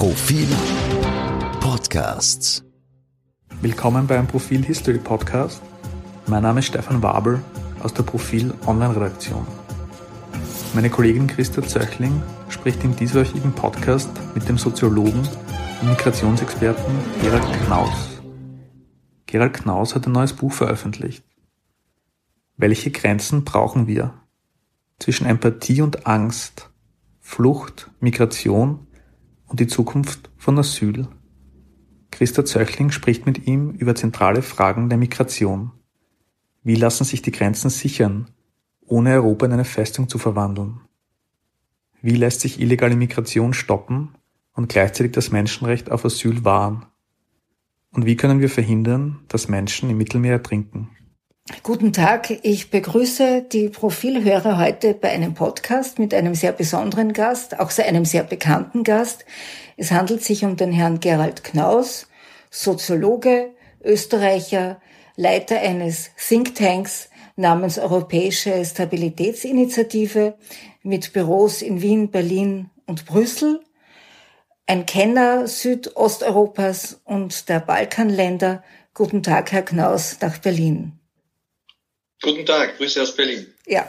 Profil Podcasts. Willkommen beim Profil History Podcast. Mein Name ist Stefan Wabel aus der Profil Online Redaktion. Meine Kollegin Christa Zöchling spricht im dieswöchigen Podcast mit dem Soziologen und Migrationsexperten Gerald Knaus. Gerald Knaus hat ein neues Buch veröffentlicht. Welche Grenzen brauchen wir? Zwischen Empathie und Angst, Flucht, Migration und die Zukunft von Asyl. Christa Zöchling spricht mit ihm über zentrale Fragen der Migration. Wie lassen sich die Grenzen sichern, ohne Europa in eine Festung zu verwandeln? Wie lässt sich illegale Migration stoppen und gleichzeitig das Menschenrecht auf Asyl wahren? Und wie können wir verhindern, dass Menschen im Mittelmeer ertrinken? Guten Tag, ich begrüße die Profilhörer heute bei einem Podcast mit einem sehr besonderen Gast, auch einem sehr bekannten Gast. Es handelt sich um den Herrn Gerald Knaus, Soziologe, Österreicher, Leiter eines Thinktanks namens Europäische Stabilitätsinitiative mit Büros in Wien, Berlin und Brüssel, ein Kenner Südosteuropas und der Balkanländer. Guten Tag, Herr Knaus, nach Berlin. Guten Tag, Grüße aus Berlin. Ja,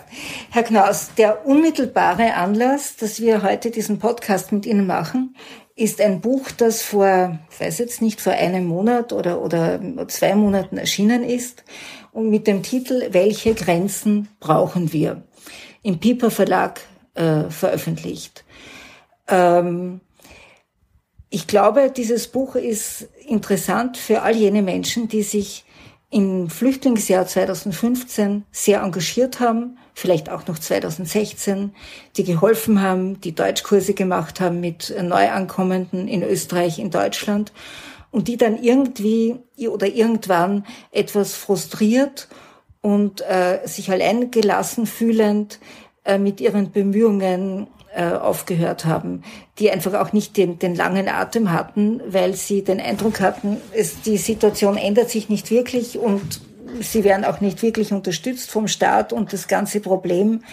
Herr Knaus, der unmittelbare Anlass, dass wir heute diesen Podcast mit Ihnen machen, ist ein Buch, das vor, ich weiß jetzt nicht, vor einem Monat oder, oder zwei Monaten erschienen ist und mit dem Titel Welche Grenzen brauchen wir? im Piper Verlag äh, veröffentlicht. Ähm, ich glaube, dieses Buch ist interessant für all jene Menschen, die sich im Flüchtlingsjahr 2015 sehr engagiert haben, vielleicht auch noch 2016, die geholfen haben, die Deutschkurse gemacht haben mit Neuankommenden in Österreich, in Deutschland und die dann irgendwie oder irgendwann etwas frustriert und äh, sich allein gelassen fühlend äh, mit ihren Bemühungen äh, aufgehört haben, die einfach auch nicht den, den langen Atem hatten, weil sie den Eindruck hatten, es, die Situation ändert sich nicht wirklich und sie werden auch nicht wirklich unterstützt vom Staat und das ganze Problem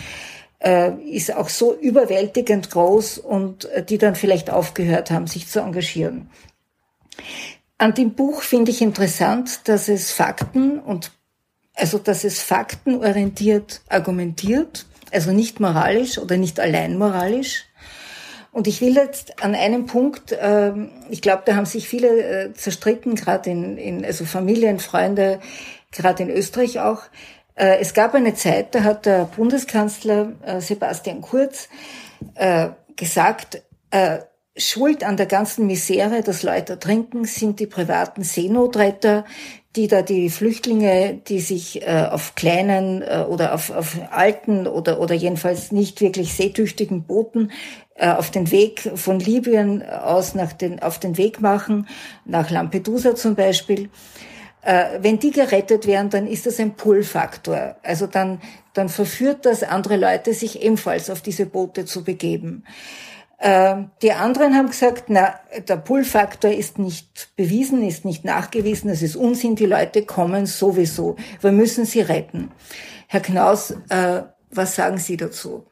äh, ist auch so überwältigend groß und äh, die dann vielleicht aufgehört haben, sich zu engagieren. An dem Buch finde ich interessant, dass es Fakten und also dass es faktenorientiert argumentiert also nicht moralisch oder nicht allein moralisch. Und ich will jetzt an einem Punkt, äh, ich glaube, da haben sich viele äh, zerstritten, gerade in, in, also Familien, Freunde, gerade in Österreich auch. Äh, es gab eine Zeit, da hat der Bundeskanzler äh, Sebastian Kurz gesagt, Schuld an der ganzen Misere, dass Leute ertrinken, sind die privaten Seenotretter, die da die Flüchtlinge, die sich äh, auf kleinen äh, oder auf, auf alten oder, oder jedenfalls nicht wirklich seetüchtigen Booten äh, auf den Weg von Libyen aus nach den, auf den Weg machen, nach Lampedusa zum Beispiel. Äh, wenn die gerettet werden, dann ist das ein Pull-Faktor. Also dann, dann verführt das andere Leute, sich ebenfalls auf diese Boote zu begeben. Ähm, die anderen haben gesagt, na, der Pull-Faktor ist nicht bewiesen, ist nicht nachgewiesen, das ist Unsinn, die Leute kommen sowieso. Wir müssen sie retten. Herr Knaus, äh, was sagen Sie dazu?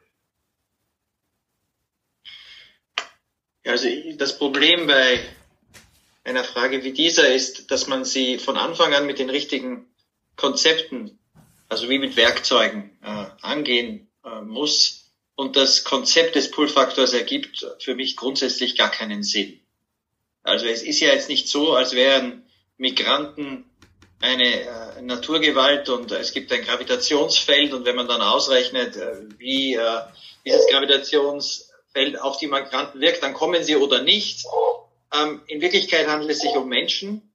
Also das Problem bei einer Frage wie dieser ist, dass man sie von Anfang an mit den richtigen Konzepten, also wie mit Werkzeugen, äh, angehen äh, muss und das Konzept des Pull-Faktors ergibt für mich grundsätzlich gar keinen Sinn. Also es ist ja jetzt nicht so, als wären Migranten eine äh, Naturgewalt und es gibt ein und wenn man dann ausrechnet, äh, wie äh, dieses Gravitationsfeld auf die Migranten wirkt, dann kommen sie oder nicht. Ähm, in Wirklichkeit handelt es sich um Menschen,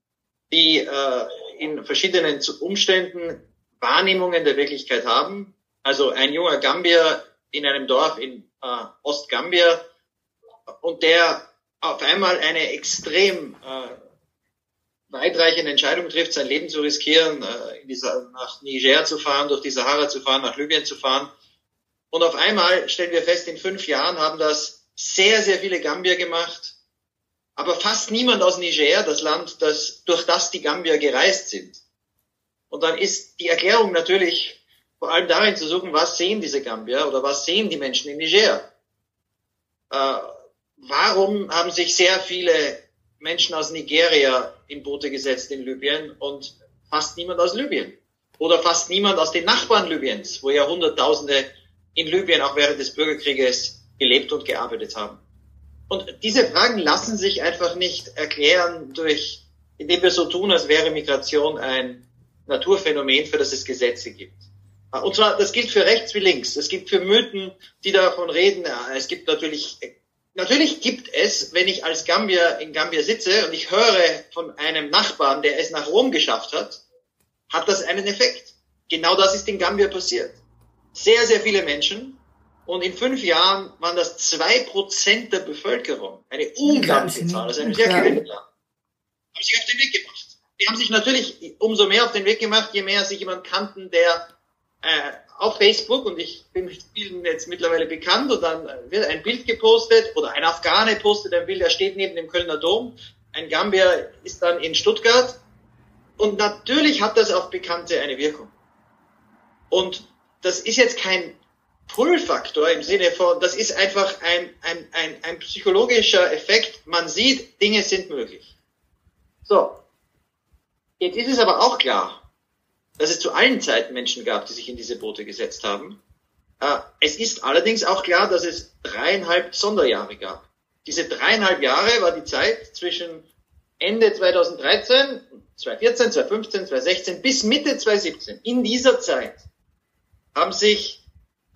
die äh, in verschiedenen Umständen Wahrnehmungen der Wirklichkeit haben. Also ein junger Gambier in einem Dorf in äh, Ostgambia und der auf einmal eine extrem äh, weitreichende Entscheidung trifft, sein Leben zu riskieren, äh, in dieser, nach Niger zu fahren, durch die Sahara zu fahren, nach Libyen zu fahren. Und auf einmal stellen wir fest, in fünf Jahren haben das sehr, sehr viele Gambier gemacht, aber fast niemand aus Niger, das Land, das, durch das die Gambier gereist sind. Und dann ist die Erklärung natürlich vor allem darin zu suchen, was sehen diese Gambier oder was sehen die Menschen in Niger? Äh, warum haben sich sehr viele Menschen aus Nigeria in Boote gesetzt in Libyen und fast niemand aus Libyen? Oder fast niemand aus den Nachbarn Libyens, wo ja Hunderttausende in Libyen auch während des Bürgerkrieges gelebt und gearbeitet haben. Und diese Fragen lassen sich einfach nicht erklären durch, indem wir so tun, als wäre Migration ein Naturphänomen, für das es Gesetze gibt. Und zwar, das gilt für rechts wie links. Es gibt für Mythen, die davon reden. Es gibt natürlich Natürlich gibt es, wenn ich als Gambier in Gambia sitze und ich höre von einem Nachbarn, der es nach Rom geschafft hat, hat das einen Effekt. Genau das ist in Gambia passiert. Sehr, sehr viele Menschen und in fünf Jahren waren das zwei Prozent der Bevölkerung. Eine unglaubliche Zahl, also ein sehr kleines Land. Haben sich auf den Weg gemacht. Die haben sich natürlich umso mehr auf den Weg gemacht, je mehr sich jemand kannten, der äh, auf Facebook und ich bin mit vielen jetzt mittlerweile bekannt und dann wird ein Bild gepostet oder ein Afghane postet ein Bild, der steht neben dem Kölner Dom, ein Gambier ist dann in Stuttgart und natürlich hat das auf Bekannte eine Wirkung. Und das ist jetzt kein Pull-Faktor im Sinne von, das ist einfach ein, ein, ein, ein psychologischer Effekt. Man sieht, Dinge sind möglich. So. Jetzt ist es aber auch klar, dass es zu allen Zeiten Menschen gab, die sich in diese Boote gesetzt haben. Äh, es ist allerdings auch klar, dass es dreieinhalb Sonderjahre gab. Diese dreieinhalb Jahre war die Zeit zwischen Ende 2013, 2014, 2015, 2016 bis Mitte 2017. In dieser Zeit haben sich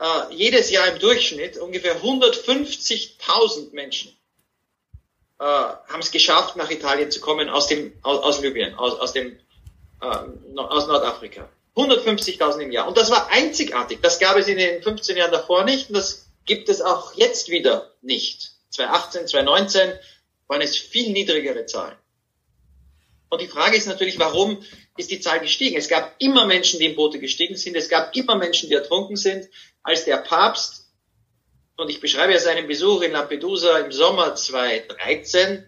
äh, jedes Jahr im Durchschnitt ungefähr 150.000 Menschen äh, haben es geschafft, nach Italien zu kommen aus dem aus, aus Libyen, aus, aus dem äh, aus Nordafrika. 150.000 im Jahr. Und das war einzigartig. Das gab es in den 15 Jahren davor nicht und das gibt es auch jetzt wieder nicht. 2018, 2019 waren es viel niedrigere Zahlen. Und die Frage ist natürlich, warum ist die Zahl gestiegen? Es gab immer Menschen, die in Boote gestiegen sind. Es gab immer Menschen, die ertrunken sind. Als der Papst, und ich beschreibe ja seinen Besuch in Lampedusa im Sommer 2013,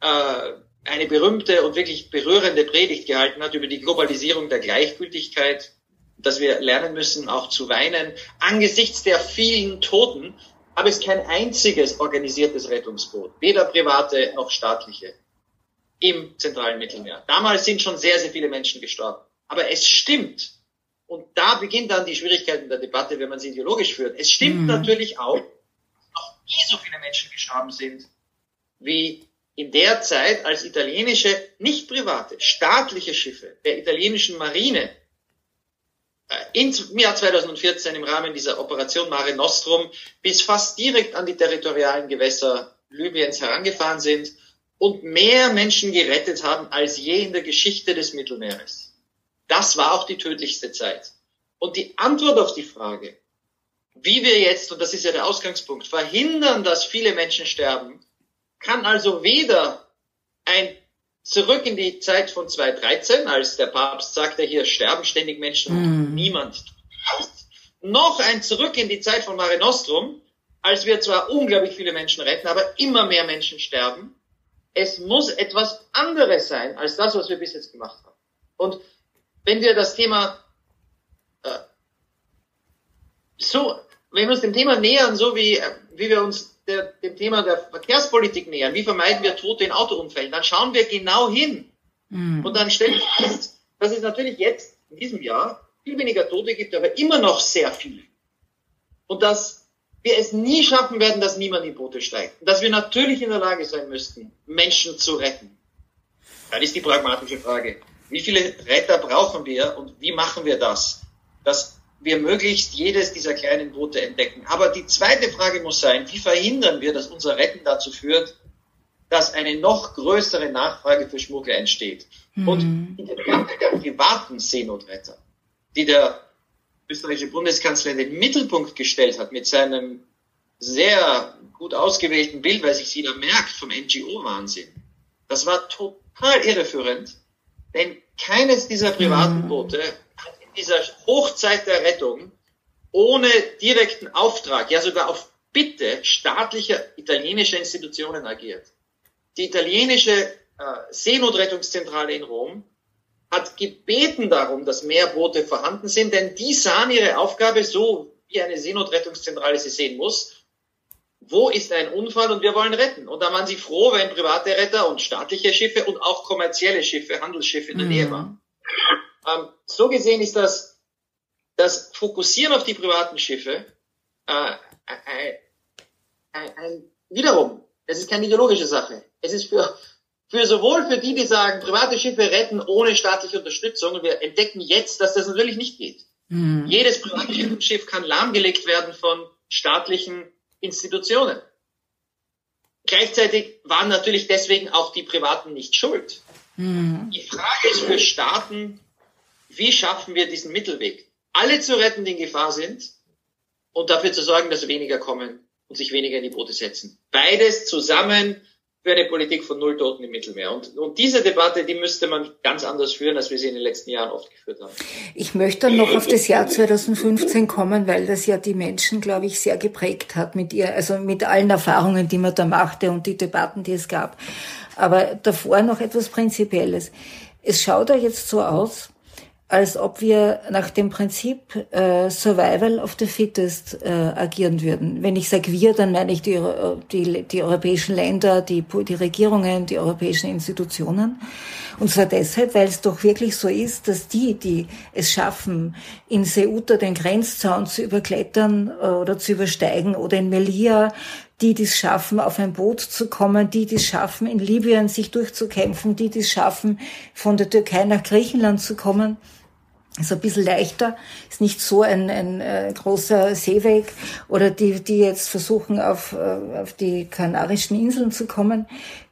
äh, eine berühmte und wirklich berührende Predigt gehalten hat über die Globalisierung der Gleichgültigkeit, dass wir lernen müssen, auch zu weinen. Angesichts der vielen Toten habe es kein einziges organisiertes Rettungsboot, weder private noch staatliche, im zentralen Mittelmeer. Damals sind schon sehr, sehr viele Menschen gestorben. Aber es stimmt, und da beginnt dann die Schwierigkeit in der Debatte, wenn man sie ideologisch führt. Es stimmt mhm. natürlich auch, dass noch nie so viele Menschen gestorben sind wie in der Zeit, als italienische, nicht private, staatliche Schiffe der italienischen Marine äh, im Jahr 2014 im Rahmen dieser Operation Mare Nostrum bis fast direkt an die territorialen Gewässer Libyens herangefahren sind und mehr Menschen gerettet haben als je in der Geschichte des Mittelmeeres. Das war auch die tödlichste Zeit. Und die Antwort auf die Frage, wie wir jetzt, und das ist ja der Ausgangspunkt, verhindern, dass viele Menschen sterben, kann also weder ein zurück in die Zeit von 2013, als der Papst sagte, hier sterben ständig Menschen und mm. niemand, noch ein zurück in die Zeit von Mare Nostrum, als wir zwar unglaublich viele Menschen retten, aber immer mehr Menschen sterben. Es muss etwas anderes sein als das, was wir bis jetzt gemacht haben. Und wenn wir das Thema äh, so, wenn wir uns dem Thema nähern, so wie, äh, wie wir uns der, dem Thema der Verkehrspolitik nähern, wie vermeiden wir Tote in Autounfällen, dann schauen wir genau hin. Mhm. Und dann stellen wir fest, dass es natürlich jetzt, in diesem Jahr, viel weniger Tote gibt, aber immer noch sehr viele. Und dass wir es nie schaffen werden, dass niemand in Boote steigt. Und dass wir natürlich in der Lage sein müssten, Menschen zu retten. Dann ist die pragmatische Frage, wie viele Retter brauchen wir und wie machen wir das? Dass wir möglichst jedes dieser kleinen Boote entdecken. Aber die zweite Frage muss sein, wie verhindern wir, dass unser Retten dazu führt, dass eine noch größere Nachfrage für Schmuggler entsteht. Mhm. Und in der Debatte der privaten Seenotretter, die der österreichische Bundeskanzler in den Mittelpunkt gestellt hat mit seinem sehr gut ausgewählten Bild, weil sich sie da merkt vom NGO-Wahnsinn. Das war total irreführend, denn keines dieser privaten mhm. Boote dieser Hochzeit der Rettung ohne direkten Auftrag, ja sogar auf Bitte staatlicher italienischer Institutionen agiert. Die italienische äh, Seenotrettungszentrale in Rom hat gebeten darum, dass mehr Boote vorhanden sind, denn die sahen ihre Aufgabe so, wie eine Seenotrettungszentrale sie sehen muss, wo ist ein Unfall und wir wollen retten. Und da waren sie froh, wenn private Retter und staatliche Schiffe und auch kommerzielle Schiffe, Handelsschiffe in der Nähe mhm. Ähm, so gesehen ist das, das Fokussieren auf die privaten Schiffe äh, ein, ein, wiederum, es ist keine ideologische Sache. Es ist für, für sowohl für die, die sagen, private Schiffe retten ohne staatliche Unterstützung, wir entdecken jetzt, dass das natürlich nicht geht. Mhm. Jedes private Schiff kann lahmgelegt werden von staatlichen Institutionen. Gleichzeitig waren natürlich deswegen auch die Privaten nicht schuld. Mhm. Die Frage ist für Staaten, wie schaffen wir diesen Mittelweg? Alle zu retten, die in Gefahr sind und dafür zu sorgen, dass weniger kommen und sich weniger in die Boote setzen. Beides zusammen für eine Politik von Null Toten im Mittelmeer. Und, und diese Debatte, die müsste man ganz anders führen, als wir sie in den letzten Jahren oft geführt haben. Ich möchte dann noch auf das Jahr 2015 kommen, weil das ja die Menschen, glaube ich, sehr geprägt hat mit ihr, also mit allen Erfahrungen, die man da machte und die Debatten, die es gab. Aber davor noch etwas Prinzipielles. Es schaut ja jetzt so aus, als ob wir nach dem Prinzip äh, Survival of the Fittest äh, agieren würden. Wenn ich sage wir, dann meine ich die, die, die europäischen Länder, die, die Regierungen, die europäischen Institutionen. Und zwar deshalb, weil es doch wirklich so ist, dass die, die es schaffen, in Ceuta den Grenzzaun zu überklettern äh, oder zu übersteigen oder in Melilla die dies schaffen, auf ein Boot zu kommen, die dies schaffen, in Libyen sich durchzukämpfen, die dies schaffen, von der Türkei nach Griechenland zu kommen, ist ein bisschen leichter, ist nicht so ein, ein äh, großer Seeweg oder die, die jetzt versuchen, auf, äh, auf die Kanarischen Inseln zu kommen.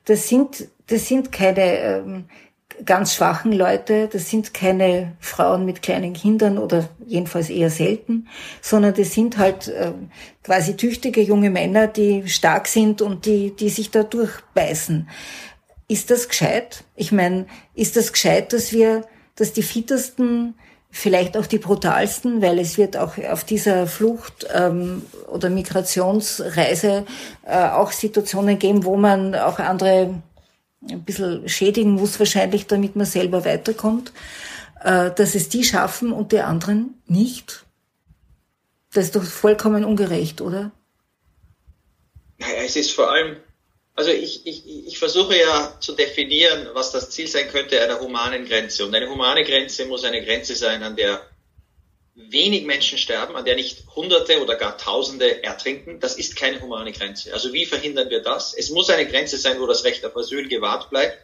Das sind, das sind keine ähm, ganz schwachen Leute, das sind keine Frauen mit kleinen Kindern oder jedenfalls eher selten, sondern das sind halt äh, quasi tüchtige junge Männer, die stark sind und die, die sich da durchbeißen. Ist das gescheit? Ich meine, ist das gescheit, dass wir, dass die fittesten vielleicht auch die brutalsten, weil es wird auch auf dieser Flucht ähm, oder Migrationsreise äh, auch Situationen geben, wo man auch andere ein bisschen schädigen muss, wahrscheinlich, damit man selber weiterkommt, äh, dass es die schaffen und die anderen nicht. Das ist doch vollkommen ungerecht, oder? Naja, es ist vor allem also ich, ich, ich versuche ja zu definieren, was das Ziel sein könnte einer humanen Grenze. Und eine humane Grenze muss eine Grenze sein, an der wenig Menschen sterben, an der nicht Hunderte oder gar Tausende ertrinken. Das ist keine humane Grenze. Also wie verhindern wir das? Es muss eine Grenze sein, wo das Recht auf Asyl gewahrt bleibt.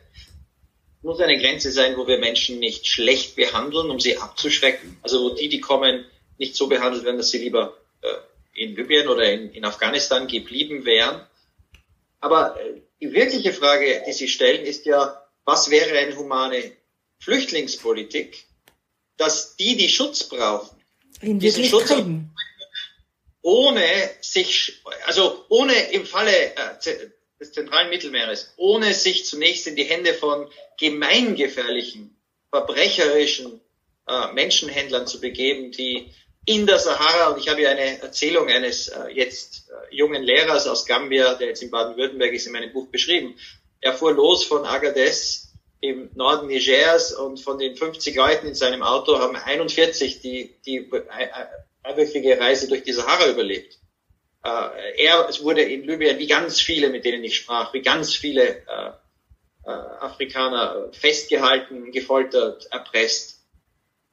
Es muss eine Grenze sein, wo wir Menschen nicht schlecht behandeln, um sie abzuschrecken. Also wo die, die kommen, nicht so behandelt werden, dass sie lieber äh, in Libyen oder in, in Afghanistan geblieben wären. Aber äh, die wirkliche Frage, die Sie stellen, ist ja, was wäre eine humane Flüchtlingspolitik, dass die, die Schutz brauchen, In diesen Schutz kriegen. ohne sich, also ohne im Falle äh, des zentralen Mittelmeeres, ohne sich zunächst in die Hände von gemeingefährlichen, verbrecherischen äh, Menschenhändlern zu begeben, die in der Sahara, und ich habe hier eine Erzählung eines äh, jetzt äh, jungen Lehrers aus Gambia, der jetzt in Baden-Württemberg ist, in meinem Buch beschrieben. Er fuhr los von Agadez im Norden Nigers und von den 50 Leuten in seinem Auto haben 41 die, die einwöchige Reise durch die Sahara überlebt. Äh, er es wurde in Libyen, wie ganz viele, mit denen ich sprach, wie ganz viele äh, äh, Afrikaner festgehalten, gefoltert, erpresst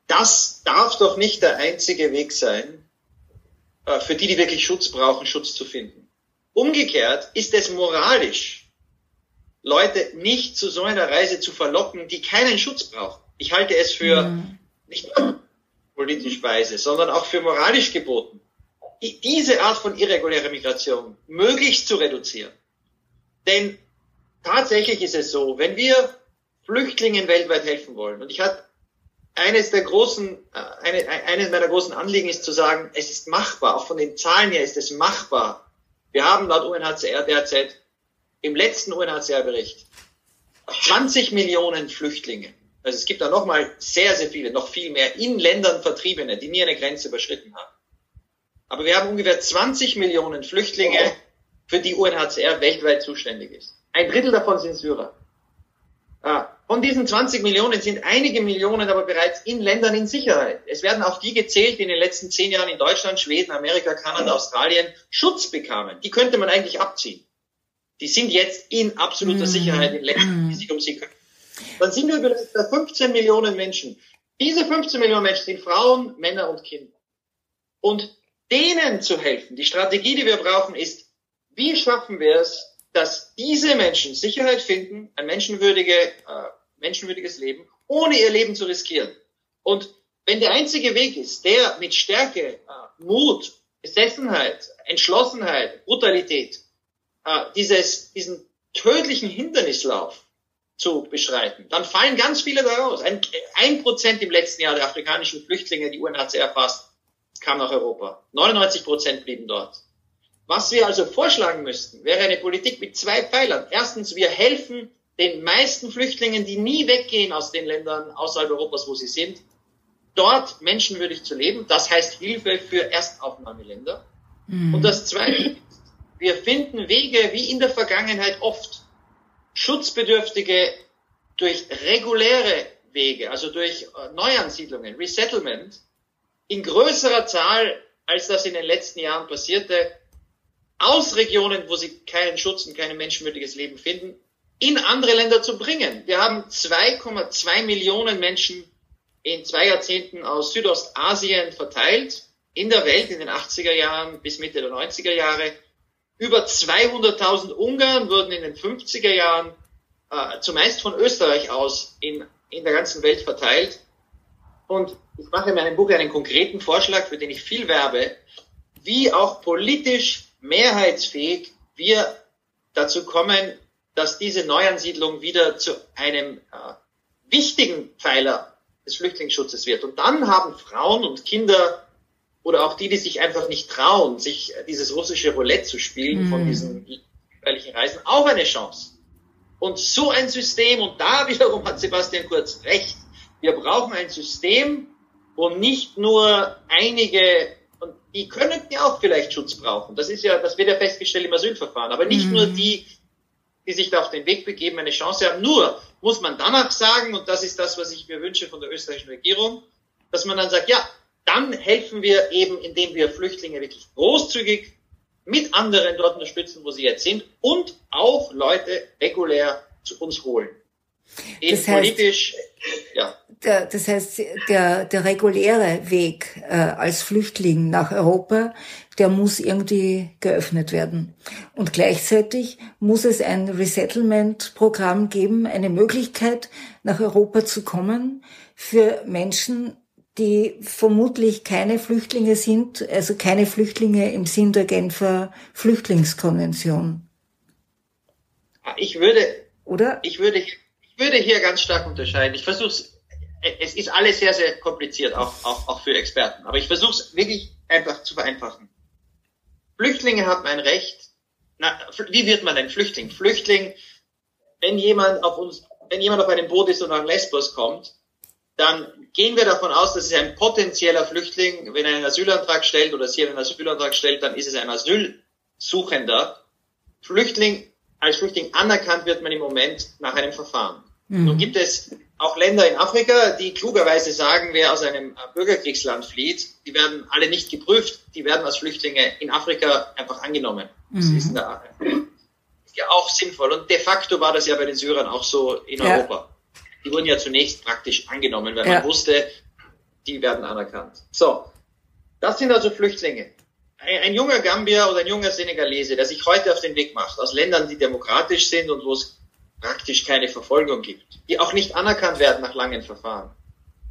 das darf doch nicht der einzige Weg sein, äh, für die, die wirklich Schutz brauchen, Schutz zu finden. Umgekehrt ist es moralisch, Leute nicht zu so einer Reise zu verlocken, die keinen Schutz brauchen. Ich halte es für mhm. nicht nur politisch weise, sondern auch für moralisch geboten, diese Art von irregulärer Migration möglichst zu reduzieren. Denn tatsächlich ist es so, wenn wir Flüchtlingen weltweit helfen wollen, und ich hatte eines der großen, äh, eine, eines meiner großen Anliegen ist zu sagen, es ist machbar, auch von den Zahlen her ist es machbar. Wir haben laut UNHCR derzeit im letzten UNHCR-Bericht 20 Millionen Flüchtlinge. Also es gibt da nochmal sehr, sehr viele, noch viel mehr in Ländern Vertriebene, die nie eine Grenze überschritten haben. Aber wir haben ungefähr 20 Millionen Flüchtlinge, für die UNHCR weltweit zuständig ist. Ein Drittel davon sind Syrer. Äh, von diesen 20 Millionen sind einige Millionen aber bereits in Ländern in Sicherheit. Es werden auch die gezählt, die in den letzten zehn Jahren in Deutschland, Schweden, Amerika, Kanada, Australien Schutz bekamen. Die könnte man eigentlich abziehen. Die sind jetzt in absoluter Sicherheit in Ländern, die sich um sie kümmern. Dann sind wir bei 15 Millionen Menschen. Diese 15 Millionen Menschen sind Frauen, Männer und Kinder. Und denen zu helfen, die Strategie, die wir brauchen, ist, wie schaffen wir es, dass diese Menschen Sicherheit finden, ein menschenwürdige, äh, menschenwürdiges Leben, ohne ihr Leben zu riskieren. Und wenn der einzige Weg ist, der mit Stärke, äh, Mut, Besessenheit, Entschlossenheit, Brutalität, äh, dieses, diesen tödlichen Hindernislauf zu beschreiten, dann fallen ganz viele daraus. Ein, ein Prozent im letzten Jahr der afrikanischen Flüchtlinge, die UNHCR erfasst, kam nach Europa. 99 Prozent blieben dort. Was wir also vorschlagen müssten, wäre eine Politik mit zwei Pfeilern. Erstens, wir helfen den meisten Flüchtlingen, die nie weggehen aus den Ländern außerhalb Europas, wo sie sind, dort menschenwürdig zu leben. Das heißt Hilfe für Erstaufnahmeländer. Mhm. Und das Zweite, wir finden Wege, wie in der Vergangenheit oft, Schutzbedürftige durch reguläre Wege, also durch äh, Neuansiedlungen, Resettlement, in größerer Zahl, als das in den letzten Jahren passierte, aus Regionen, wo sie keinen Schutz und kein menschenwürdiges Leben finden, in andere Länder zu bringen. Wir haben 2,2 Millionen Menschen in zwei Jahrzehnten aus Südostasien verteilt, in der Welt in den 80er Jahren bis Mitte der 90er Jahre. Über 200.000 Ungarn wurden in den 50er Jahren äh, zumeist von Österreich aus in, in der ganzen Welt verteilt. Und ich mache in meinem Buch einen konkreten Vorschlag, für den ich viel werbe, wie auch politisch mehrheitsfähig wir dazu kommen, dass diese Neuansiedlung wieder zu einem äh, wichtigen Pfeiler des Flüchtlingsschutzes wird. Und dann haben Frauen und Kinder oder auch die, die sich einfach nicht trauen, sich dieses russische Roulette zu spielen mm. von diesen gefährlichen Reisen, auch eine Chance. Und so ein System, und da wiederum hat Sebastian Kurz recht, wir brauchen ein System, wo nicht nur einige und die können ja auch vielleicht Schutz brauchen. Das ist ja, das wird ja festgestellt im Asylverfahren. Aber nicht mhm. nur die, die sich da auf den Weg begeben, eine Chance haben. Nur muss man danach sagen, und das ist das, was ich mir wünsche von der österreichischen Regierung, dass man dann sagt, ja, dann helfen wir eben, indem wir Flüchtlinge wirklich großzügig mit anderen dort unterstützen, wo sie jetzt sind und auch Leute regulär zu uns holen. Das heißt, ja. Der, das heißt, der, der reguläre Weg äh, als Flüchtling nach Europa, der muss irgendwie geöffnet werden. Und gleichzeitig muss es ein Resettlement-Programm geben, eine Möglichkeit, nach Europa zu kommen für Menschen, die vermutlich keine Flüchtlinge sind, also keine Flüchtlinge im Sinn der Genfer Flüchtlingskonvention. Ich würde, oder? Ich würde würde hier ganz stark unterscheiden. Ich versuche es, es ist alles sehr, sehr kompliziert, auch, auch, auch für Experten. Aber ich versuche es wirklich einfach zu vereinfachen. Flüchtlinge haben ein Recht. Na, wie wird man ein Flüchtling? Flüchtling, wenn jemand auf uns, wenn jemand auf einem Boot ist und nach Lesbos kommt, dann gehen wir davon aus, dass es ein potenzieller Flüchtling, wenn er einen Asylantrag stellt oder sie einen Asylantrag stellt, dann ist es ein Asylsuchender. Flüchtling als Flüchtling anerkannt wird man im Moment nach einem Verfahren. Mhm. Nun gibt es auch Länder in Afrika, die klugerweise sagen, wer aus einem Bürgerkriegsland flieht, die werden alle nicht geprüft, die werden als Flüchtlinge in Afrika einfach angenommen. Das mhm. ist, da, ja auch sinnvoll. Und de facto war das ja bei den Syrern auch so in ja. Europa. Die wurden ja zunächst praktisch angenommen, weil ja. man wusste, die werden anerkannt. So, das sind also Flüchtlinge ein, junger Gambier oder ein junger Senegalese, der sich heute auf den Weg macht, aus Ländern, die demokratisch sind und wo es praktisch keine Verfolgung gibt, die auch nicht anerkannt werden nach langen Verfahren.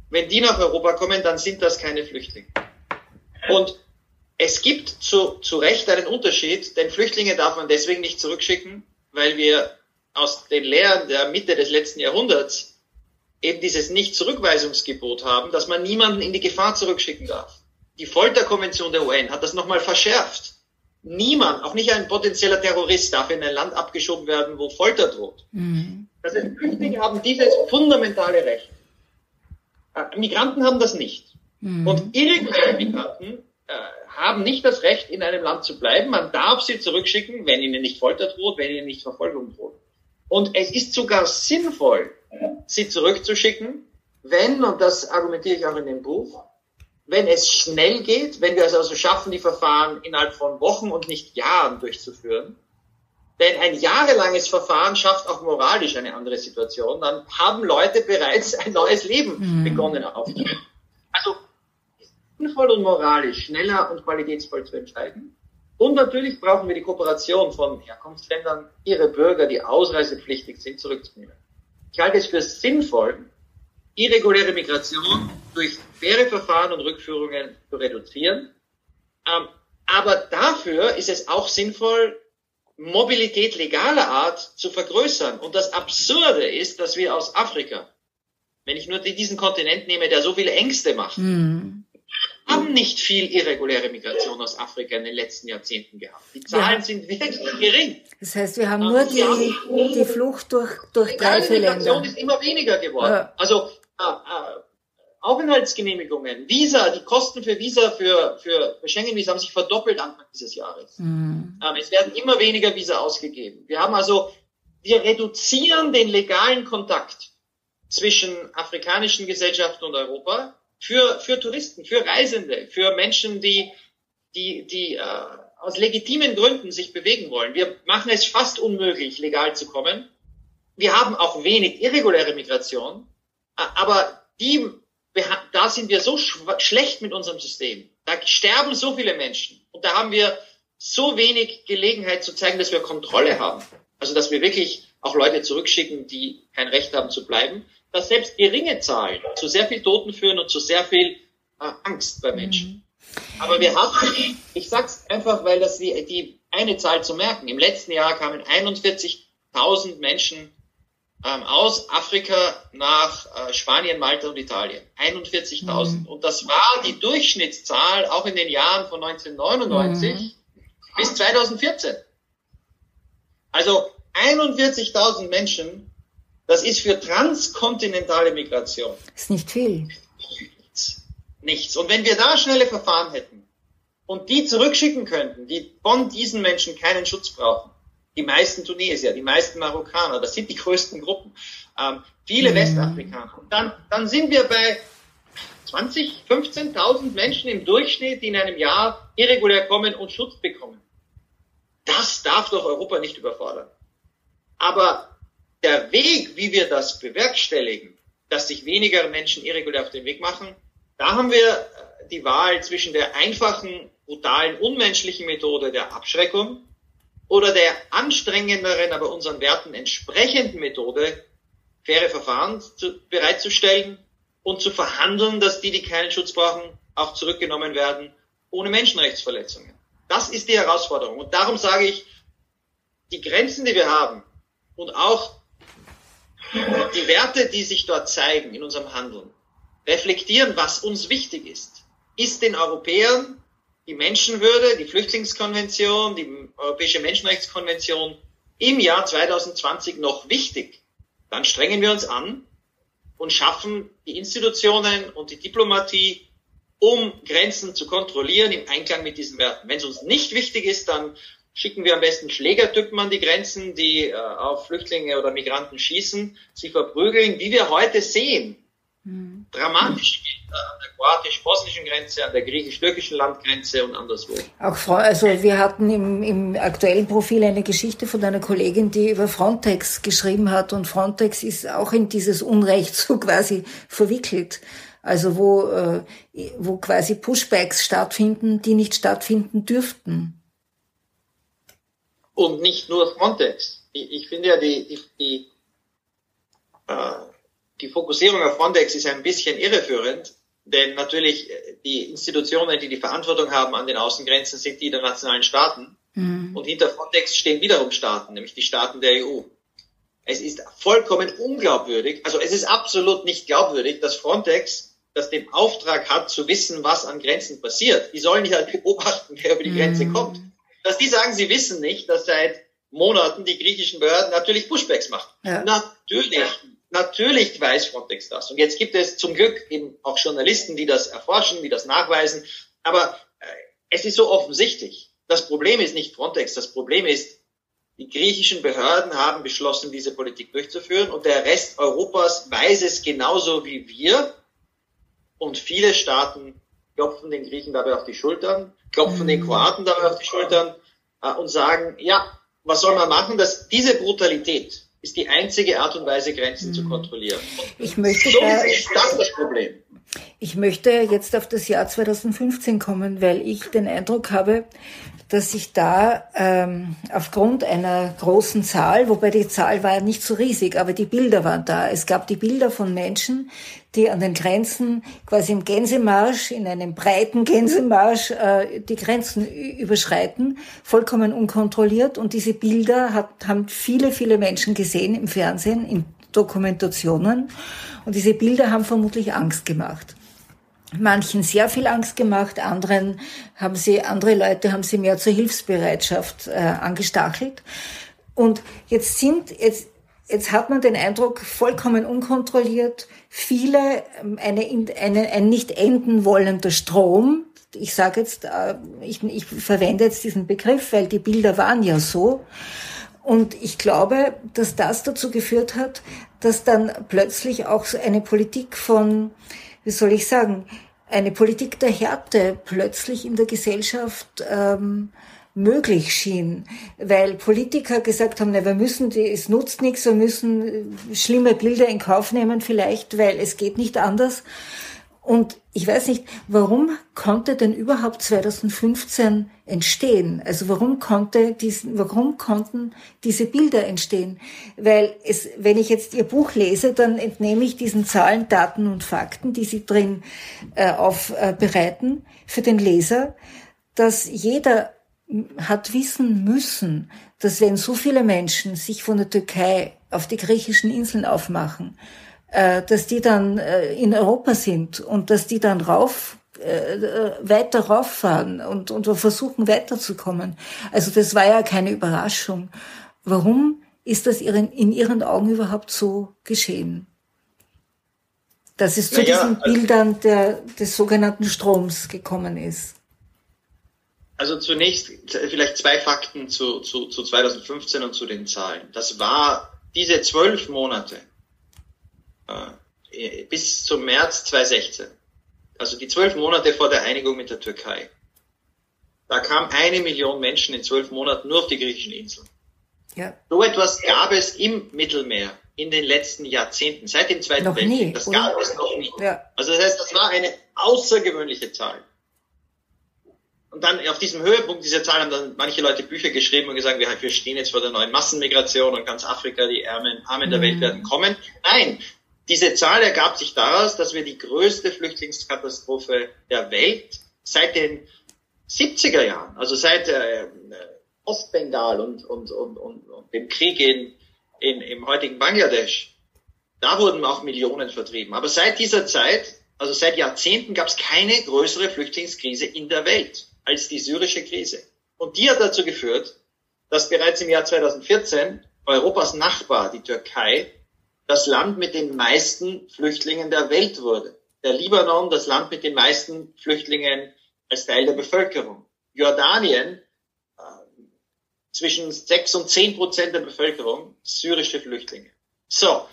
Wenn die nach Europa kommen, dann sind das keine Flüchtlinge. Und es gibt zu, zu Recht einen Unterschied, denn Flüchtlinge darf man deswegen nicht zurückschicken, weil wir aus den Lehren der Mitte des letzten Jahrhunderts eben dieses Nicht-Zurückweisungsgebot haben, dass man niemanden in die Gefahr zurückschicken darf. Die Folterkonvention der UN hat das nochmal verschärft. Niemand, auch nicht ein potenzieller Terrorist, darf in ein Land abgeschoben werden, wo Folter droht. Mhm. Das heißt, Flüchtlinge haben dieses fundamentale Recht. Äh, Migranten haben das nicht. Mhm. Und irreguläre Migranten äh, haben nicht das Recht, in einem Land zu bleiben. Man darf sie zurückschicken, wenn ihnen nicht Folter droht, wenn ihnen nicht Verfolgung droht. Und es ist sogar sinnvoll, sie zurückzuschicken, wenn, und das argumentiere ich auch in dem Buch, wenn es schnell geht, wenn wir es also schaffen, die Verfahren innerhalb von Wochen und nicht Jahren durchzuführen, denn ein jahrelanges Verfahren schafft auch moralisch eine andere Situation, dann haben Leute bereits ein neues Leben mhm. begonnen aufzunehmen. Also sinnvoll und moralisch schneller und qualitätsvoll zu entscheiden. Und natürlich brauchen wir die Kooperation von Herkunftsländern, ihre Bürger, die ausreisepflichtig sind, zurückzunehmen. Ich halte es für sinnvoll, irreguläre Migration durch faire Verfahren und Rückführungen zu reduzieren. Ähm, aber dafür ist es auch sinnvoll, Mobilität legaler Art zu vergrößern. Und das Absurde ist, dass wir aus Afrika, wenn ich nur diesen Kontinent nehme, der so viele Ängste macht, mhm. haben nicht viel irreguläre Migration aus Afrika in den letzten Jahrzehnten gehabt. Die Zahlen ja. sind wirklich gering. Das heißt, wir haben nur die, haben, die Flucht durch, durch drei Länder. Die Migration ist immer weniger geworden. Ja. Also äh, äh, Aufenthaltsgenehmigungen, Visa, die Kosten für Visa für, für, für Schengen-Visa haben sich verdoppelt Anfang dieses Jahres. Mhm. Ähm, es werden immer weniger Visa ausgegeben. Wir haben also, wir reduzieren den legalen Kontakt zwischen afrikanischen Gesellschaften und Europa für, für Touristen, für Reisende, für Menschen, die, die, die äh, aus legitimen Gründen sich bewegen wollen. Wir machen es fast unmöglich, legal zu kommen. Wir haben auch wenig irreguläre Migration, aber die da sind wir so schlecht mit unserem System. Da sterben so viele Menschen. Und da haben wir so wenig Gelegenheit zu zeigen, dass wir Kontrolle haben. Also, dass wir wirklich auch Leute zurückschicken, die kein Recht haben zu bleiben, dass selbst geringe Zahlen zu sehr viel Toten führen und zu sehr viel äh, Angst bei Menschen. Mhm. Aber wir haben, ich sag's einfach, weil das die, die eine Zahl zu merken. Im letzten Jahr kamen 41.000 Menschen ähm, aus Afrika nach äh, Spanien, Malta und Italien. 41.000. Mhm. Und das war die Durchschnittszahl auch in den Jahren von 1999 mhm. bis 2014. Also 41.000 Menschen, das ist für transkontinentale Migration. Ist nicht viel. Nichts. Nichts. Und wenn wir da schnelle Verfahren hätten und die zurückschicken könnten, die von diesen Menschen keinen Schutz brauchen, die meisten Tunesier, die meisten Marokkaner, das sind die größten Gruppen, ähm, viele mhm. Westafrikaner. Und dann, dann sind wir bei 20, 15.000 Menschen im Durchschnitt, die in einem Jahr irregulär kommen und Schutz bekommen. Das darf doch Europa nicht überfordern. Aber der Weg, wie wir das bewerkstelligen, dass sich weniger Menschen irregulär auf den Weg machen, da haben wir äh, die Wahl zwischen der einfachen, brutalen, unmenschlichen Methode der Abschreckung oder der anstrengenderen, aber unseren Werten entsprechenden Methode, faire Verfahren zu, bereitzustellen und zu verhandeln, dass die, die keinen Schutz brauchen, auch zurückgenommen werden, ohne Menschenrechtsverletzungen. Das ist die Herausforderung. Und darum sage ich, die Grenzen, die wir haben und auch die Werte, die sich dort zeigen in unserem Handeln, reflektieren, was uns wichtig ist. Ist den Europäern die Menschenwürde, die Flüchtlingskonvention, die Europäische Menschenrechtskonvention im Jahr 2020 noch wichtig, dann strengen wir uns an und schaffen die Institutionen und die Diplomatie, um Grenzen zu kontrollieren im Einklang mit diesen Werten. Wenn es uns nicht wichtig ist, dann schicken wir am besten Schlägertypen an die Grenzen, die äh, auf Flüchtlinge oder Migranten schießen, sie verprügeln, wie wir heute sehen. Mhm. Dramatisch an der kroatisch-bosnischen Grenze, an der griechisch-türkischen Landgrenze und anderswo. Auch also wir hatten im, im aktuellen Profil eine Geschichte von einer Kollegin, die über Frontex geschrieben hat und Frontex ist auch in dieses Unrecht so quasi verwickelt. Also wo, äh, wo quasi Pushbacks stattfinden, die nicht stattfinden dürften. Und nicht nur Frontex. Ich, ich finde ja die, die, die äh, die Fokussierung auf Frontex ist ein bisschen irreführend, denn natürlich äh, die Institutionen, die die Verantwortung haben an den Außengrenzen, sind die der nationalen Staaten. Mhm. Und hinter Frontex stehen wiederum Staaten, nämlich die Staaten der EU. Es ist vollkommen unglaubwürdig, also es ist absolut nicht glaubwürdig, dass Frontex, das den Auftrag hat, zu wissen, was an Grenzen passiert. Die sollen nicht halt beobachten, wer über die Grenze mhm. kommt. Dass die sagen, sie wissen nicht, dass seit Monaten die griechischen Behörden natürlich Pushbacks machen. Ja. Natürlich Natürlich weiß Frontex das. Und jetzt gibt es zum Glück eben auch Journalisten, die das erforschen, die das nachweisen. Aber äh, es ist so offensichtlich. Das Problem ist nicht Frontex. Das Problem ist Die griechischen Behörden haben beschlossen, diese Politik durchzuführen und der Rest Europas weiß es genauso wie wir. Und viele Staaten klopfen den Griechen dabei auf die Schultern, klopfen mhm. den Kroaten dabei auf die Schultern äh, und sagen, ja, was soll man machen, dass diese Brutalität ist die einzige Art und Weise, Grenzen mhm. zu kontrollieren. Ich möchte so ist das das Problem. Ich möchte jetzt auf das Jahr 2015 kommen, weil ich den Eindruck habe, dass sich da ähm, aufgrund einer großen Zahl, wobei die Zahl war nicht so riesig, aber die Bilder waren da. Es gab die Bilder von Menschen, die an den Grenzen quasi im Gänsemarsch, in einem breiten Gänsemarsch äh, die Grenzen überschreiten, vollkommen unkontrolliert. Und diese Bilder hat, haben viele, viele Menschen gesehen im Fernsehen, in Dokumentationen. Und diese Bilder haben vermutlich Angst gemacht manchen sehr viel Angst gemacht, anderen haben sie, andere Leute haben sie mehr zur Hilfsbereitschaft äh, angestachelt. Und jetzt sind, jetzt, jetzt hat man den Eindruck, vollkommen unkontrolliert, viele, ähm, eine, eine, ein nicht enden wollender Strom, ich sage jetzt, äh, ich, ich verwende jetzt diesen Begriff, weil die Bilder waren ja so. Und ich glaube, dass das dazu geführt hat, dass dann plötzlich auch eine Politik von, wie soll ich sagen, eine Politik der Härte plötzlich in der Gesellschaft ähm, möglich schien, weil Politiker gesagt haben, na, wir müssen, die, es nutzt nichts, wir müssen schlimme Bilder in Kauf nehmen vielleicht, weil es geht nicht anders. Und ich weiß nicht, warum konnte denn überhaupt 2015 entstehen? Also warum konnte diesen, warum konnten diese Bilder entstehen? Weil es, wenn ich jetzt Ihr Buch lese, dann entnehme ich diesen Zahlen, Daten und Fakten, die Sie drin äh, aufbereiten für den Leser, dass jeder hat wissen müssen, dass wenn so viele Menschen sich von der Türkei auf die griechischen Inseln aufmachen, äh, dass die dann äh, in Europa sind und dass die dann rauf äh, weiter rauffahren und, und versuchen weiterzukommen. Also das war ja keine Überraschung. Warum ist das ihren, in Ihren Augen überhaupt so geschehen? Dass es zu naja, diesen also, Bildern der, des sogenannten Stroms gekommen ist. Also zunächst vielleicht zwei Fakten zu, zu, zu 2015 und zu den Zahlen. Das war diese zwölf Monate äh, bis zum März 2016, also die zwölf Monate vor der Einigung mit der Türkei, da kam eine Million Menschen in zwölf Monaten nur auf die griechischen Inseln. Ja. So etwas gab es im Mittelmeer in den letzten Jahrzehnten, seit dem Zweiten noch Weltkrieg. Nie, das oder? gab es noch nie. Ja. Also das heißt, das war eine außergewöhnliche Zahl. Und dann auf diesem Höhepunkt dieser Zahl haben dann manche Leute Bücher geschrieben und gesagt, wir, wir stehen jetzt vor der neuen Massenmigration und ganz Afrika, die Armen, Armen der Welt mhm. werden kommen. Nein, diese Zahl ergab sich daraus, dass wir die größte Flüchtlingskatastrophe der Welt seit den 70er Jahren, also seit äh, Ostbengal und, und, und, und, und dem Krieg in, in, im heutigen Bangladesch, da wurden auch Millionen vertrieben. Aber seit dieser Zeit, also seit Jahrzehnten, gab es keine größere Flüchtlingskrise in der Welt als die syrische Krise. Und die hat dazu geführt, dass bereits im Jahr 2014 Europas Nachbar, die Türkei, das Land mit den meisten Flüchtlingen der Welt wurde. Der Libanon das Land mit den meisten Flüchtlingen als Teil der Bevölkerung. Jordanien äh, zwischen sechs und zehn Prozent der Bevölkerung syrische Flüchtlinge. So,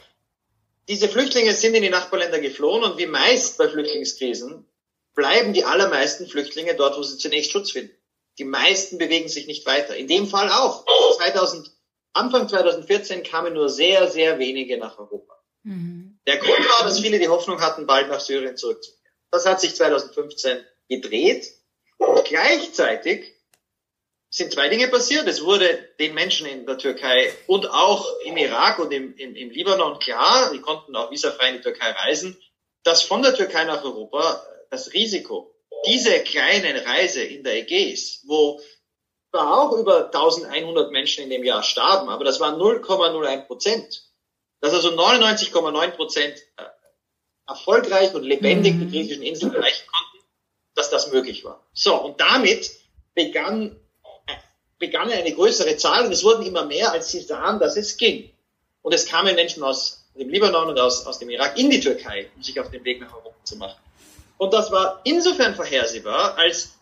diese Flüchtlinge sind in die Nachbarländer geflohen und wie meist bei Flüchtlingskrisen bleiben die allermeisten Flüchtlinge dort, wo sie zunächst Schutz finden. Die meisten bewegen sich nicht weiter. In dem Fall auch. 2000 Anfang 2014 kamen nur sehr, sehr wenige nach Europa. Mhm. Der Grund war, dass viele die Hoffnung hatten, bald nach Syrien zurückzukehren. Das hat sich 2015 gedreht und gleichzeitig sind zwei Dinge passiert. Es wurde den Menschen in der Türkei und auch im Irak und im, im, im Libanon klar, die konnten auch visafrei in die Türkei reisen, dass von der Türkei nach Europa das Risiko, diese kleine Reise in der Ägäis, wo zwar auch über 1100 Menschen in dem Jahr starben, aber das war 0,01 Prozent. Dass also 99,9 Prozent äh, erfolgreich und lebendig die mhm. griechischen Inseln erreichen konnten, dass das möglich war. So, und damit begann, äh, begann eine größere Zahl und es wurden immer mehr, als sie sahen, dass es ging. Und es kamen Menschen aus dem Libanon und aus, aus dem Irak in die Türkei, um sich auf den Weg nach Europa zu machen. Und das war insofern vorhersehbar, als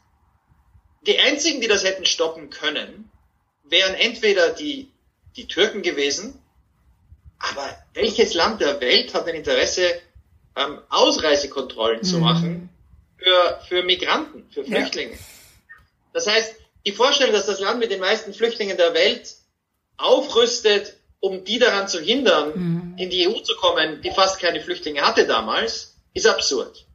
die einzigen, die das hätten stoppen können, wären entweder die, die Türken gewesen, aber welches Land der Welt hat ein Interesse, ähm, Ausreisekontrollen mhm. zu machen für, für Migranten, für Flüchtlinge? Ja. Das heißt, die Vorstellung, dass das Land mit den meisten Flüchtlingen der Welt aufrüstet, um die daran zu hindern, mhm. in die EU zu kommen, die fast keine Flüchtlinge hatte damals, ist absurd.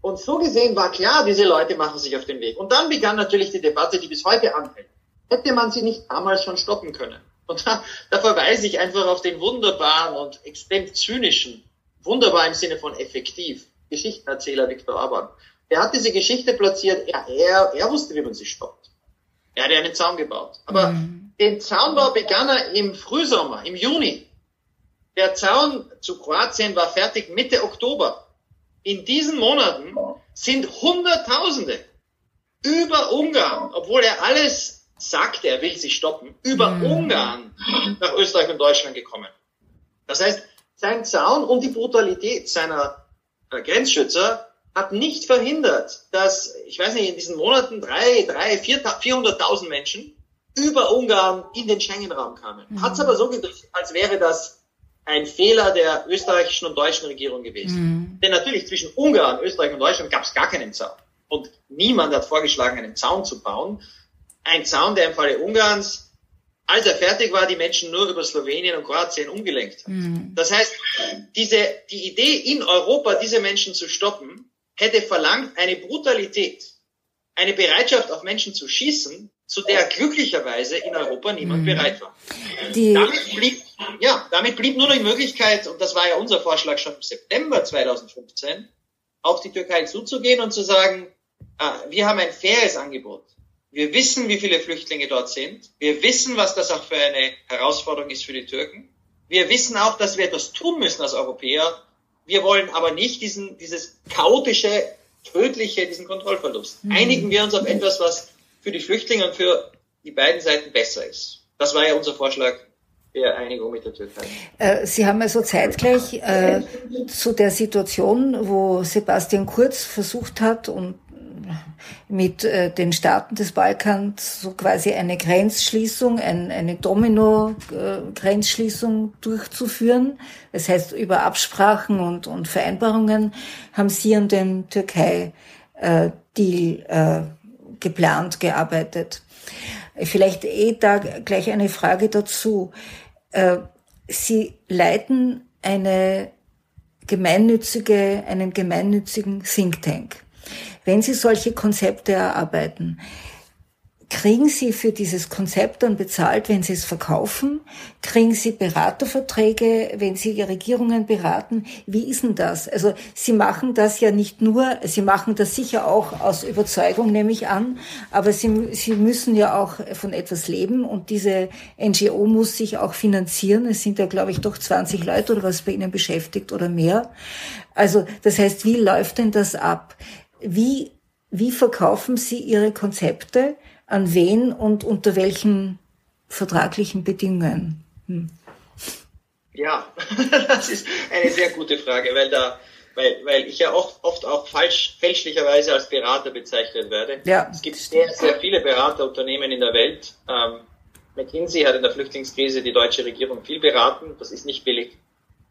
Und so gesehen war klar, diese Leute machen sich auf den Weg. Und dann begann natürlich die Debatte, die bis heute anhält. Hätte man sie nicht damals schon stoppen können? Und da, da verweise ich einfach auf den wunderbaren und extrem zynischen, wunderbar im Sinne von effektiv, Geschichtenerzähler Viktor Orban. Der hat diese Geschichte platziert, er, er, er wusste, wie man sie stoppt. Er hat einen Zaun gebaut. Aber mhm. Den Zaunbau begann er im Frühsommer, im Juni. Der Zaun zu Kroatien war fertig Mitte Oktober. In diesen Monaten sind Hunderttausende über Ungarn, obwohl er alles sagte, er will sie stoppen, über mhm. Ungarn nach Österreich und Deutschland gekommen. Das heißt, sein Zaun und die Brutalität seiner äh, Grenzschützer hat nicht verhindert, dass, ich weiß nicht, in diesen Monaten drei, drei, 400.000 Menschen über Ungarn in den Schengen-Raum kamen. Mhm. Hat es aber so gedacht, als wäre das ein Fehler der österreichischen und deutschen Regierung gewesen. Mhm. Denn natürlich zwischen Ungarn, Österreich und Deutschland gab es gar keinen Zaun. Und niemand hat vorgeschlagen, einen Zaun zu bauen. Ein Zaun, der im Falle Ungarns als er fertig war, die Menschen nur über Slowenien und Kroatien umgelenkt hat. Mhm. Das heißt, diese, die Idee in Europa, diese Menschen zu stoppen, hätte verlangt eine Brutalität, eine Bereitschaft auf Menschen zu schießen, zu der glücklicherweise in Europa niemand mhm. bereit war. Die damit blieb, ja, damit blieb nur noch die Möglichkeit, und das war ja unser Vorschlag schon im September 2015, auf die Türkei zuzugehen und zu sagen, ah, wir haben ein faires Angebot. Wir wissen, wie viele Flüchtlinge dort sind. Wir wissen, was das auch für eine Herausforderung ist für die Türken. Wir wissen auch, dass wir etwas tun müssen als Europäer, wir wollen aber nicht diesen, dieses chaotische, tödliche, diesen Kontrollverlust. Mhm. Einigen wir uns auf etwas, was für die Flüchtlinge und für die beiden Seiten besser ist. Das war ja unser Vorschlag der Einigung mit der Türkei. Äh, Sie haben also zeitgleich äh, zu der Situation, wo Sebastian Kurz versucht hat und mit äh, den Staaten des Balkans so quasi eine Grenzschließung, ein, eine Domino-Grenzschließung durchzuführen. Das heißt, über Absprachen und, und Vereinbarungen haben Sie an dem Türkei-Deal äh, geplant, gearbeitet. Vielleicht eh da gleich eine Frage dazu. Äh, Sie leiten eine gemeinnützige, einen gemeinnützigen Think Tank. Wenn Sie solche Konzepte erarbeiten, Kriegen Sie für dieses Konzept dann bezahlt, wenn Sie es verkaufen? Kriegen Sie Beraterverträge, wenn Sie Regierungen beraten? Wie ist denn das? Also Sie machen das ja nicht nur, Sie machen das sicher auch aus Überzeugung, nehme ich an, aber Sie, Sie müssen ja auch von etwas leben und diese NGO muss sich auch finanzieren. Es sind ja, glaube ich, doch 20 Leute oder was bei Ihnen beschäftigt oder mehr. Also das heißt, wie läuft denn das ab? Wie, wie verkaufen Sie Ihre Konzepte? An wen und unter welchen vertraglichen Bedingungen? Hm. Ja, das ist eine sehr gute Frage, weil da, weil, weil ich ja oft, oft auch falsch, fälschlicherweise als Berater bezeichnet werde. Ja. Es gibt sehr, sehr viele Beraterunternehmen in der Welt. Ähm, McKinsey hat in der Flüchtlingskrise die deutsche Regierung viel beraten. Das ist nicht billig.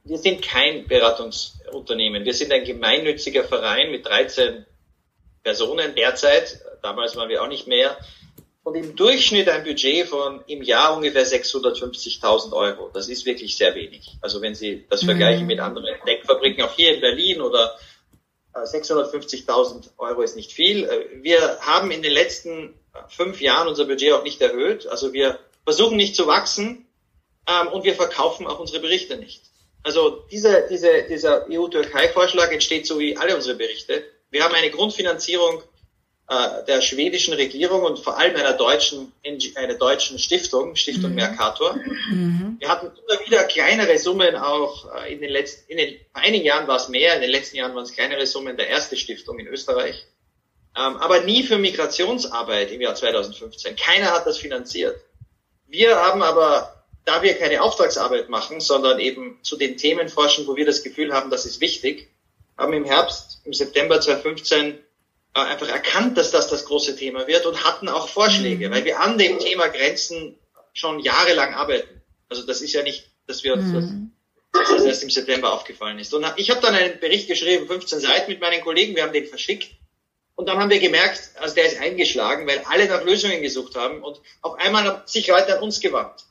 Wir sind kein Beratungsunternehmen. Wir sind ein gemeinnütziger Verein mit 13 Personen derzeit, damals waren wir auch nicht mehr, und im Durchschnitt ein Budget von im Jahr ungefähr 650.000 Euro. Das ist wirklich sehr wenig. Also wenn Sie das mhm. vergleichen mit anderen Deckfabriken, auch hier in Berlin oder 650.000 äh, Euro ist nicht viel. Äh, wir haben in den letzten fünf Jahren unser Budget auch nicht erhöht. Also wir versuchen nicht zu wachsen ähm, und wir verkaufen auch unsere Berichte nicht. Also diese, diese, dieser EU-Türkei-Vorschlag entsteht so wie alle unsere Berichte wir haben eine Grundfinanzierung äh, der schwedischen Regierung und vor allem einer deutschen, einer deutschen Stiftung, Stiftung mhm. Mercator. Mhm. Wir hatten immer wieder kleinere Summen auch äh, in den letzten, in den einigen Jahren war es mehr, in den letzten Jahren waren es kleinere Summen der erste Stiftung in Österreich. Ähm, aber nie für Migrationsarbeit im Jahr 2015. Keiner hat das finanziert. Wir haben aber, da wir keine Auftragsarbeit machen, sondern eben zu den Themen forschen, wo wir das Gefühl haben, das ist wichtig, haben im Herbst, im September 2015 äh, einfach erkannt, dass das das große Thema wird und hatten auch Vorschläge, mhm. weil wir an dem Thema Grenzen schon jahrelang arbeiten. Also das ist ja nicht, dass wir uns mhm. das, das erst im September aufgefallen ist. Und ich habe dann einen Bericht geschrieben, 15 Seiten mit meinen Kollegen, wir haben den verschickt. Und dann haben wir gemerkt, also der ist eingeschlagen, weil alle nach Lösungen gesucht haben und auf einmal haben sich Leute an uns gewandt.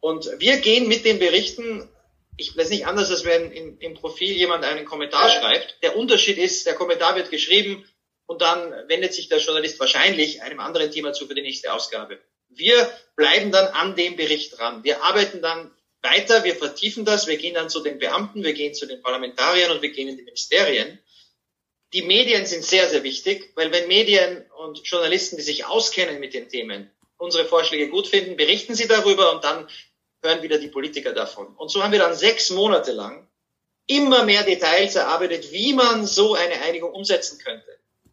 Und wir gehen mit den Berichten, ich weiß nicht anders, als wenn in, im Profil jemand einen Kommentar schreibt. Der Unterschied ist, der Kommentar wird geschrieben und dann wendet sich der Journalist wahrscheinlich einem anderen Thema zu für die nächste Ausgabe. Wir bleiben dann an dem Bericht dran. Wir arbeiten dann weiter, wir vertiefen das, wir gehen dann zu den Beamten, wir gehen zu den Parlamentariern und wir gehen in die Ministerien. Die Medien sind sehr, sehr wichtig, weil wenn Medien und Journalisten, die sich auskennen mit den Themen, unsere Vorschläge gut finden, berichten sie darüber und dann hören wieder die Politiker davon. Und so haben wir dann sechs Monate lang immer mehr Details erarbeitet, wie man so eine Einigung umsetzen könnte.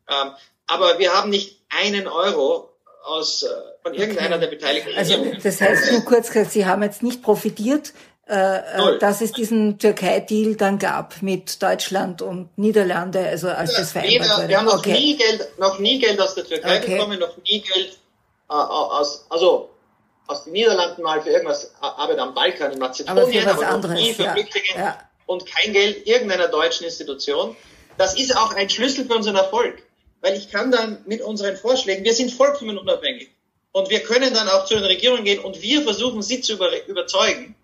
Ähm, aber wir haben nicht einen Euro aus, äh, von irgendeiner okay. der Beteiligten. Also das heißt nur kurz gesagt, Sie haben jetzt nicht profitiert, äh, äh dass es diesen Türkei-Deal dann gab mit Deutschland und Niederlande, also als das vereinbart wurde. Wir haben noch, okay. nie Geld, noch nie Geld aus der Türkei okay. bekommen, noch nie Geld äh, aus, also aus den Niederlanden mal für irgendwas Arbeit am Balkan in Mazedonien, aber, aber anderes, nie für ja. Flüchtlinge ja. und kein Geld irgendeiner deutschen Institution. Das ist auch ein Schlüssel für unseren Erfolg weil ich kann dann mit unseren Vorschlägen, wir sind vollkommen unabhängig und wir können dann auch zu den Regierungen gehen und wir versuchen sie zu über, überzeugen,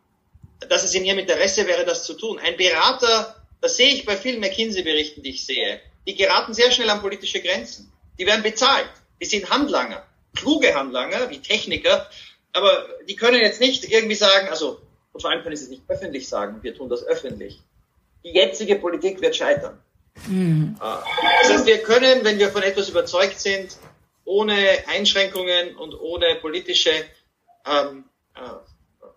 dass es in ihrem Interesse wäre, das zu tun. Ein Berater, das sehe ich bei vielen McKinsey-Berichten, die ich sehe, die geraten sehr schnell an politische Grenzen. Die werden bezahlt. Die sind Handlanger, kluge Handlanger, wie Techniker, aber die können jetzt nicht irgendwie sagen, also, und vor allem können sie es nicht öffentlich sagen, wir tun das öffentlich. Die jetzige Politik wird scheitern. Mhm. Das heißt, wir können, wenn wir von etwas überzeugt sind, ohne Einschränkungen und ohne politische ähm, äh,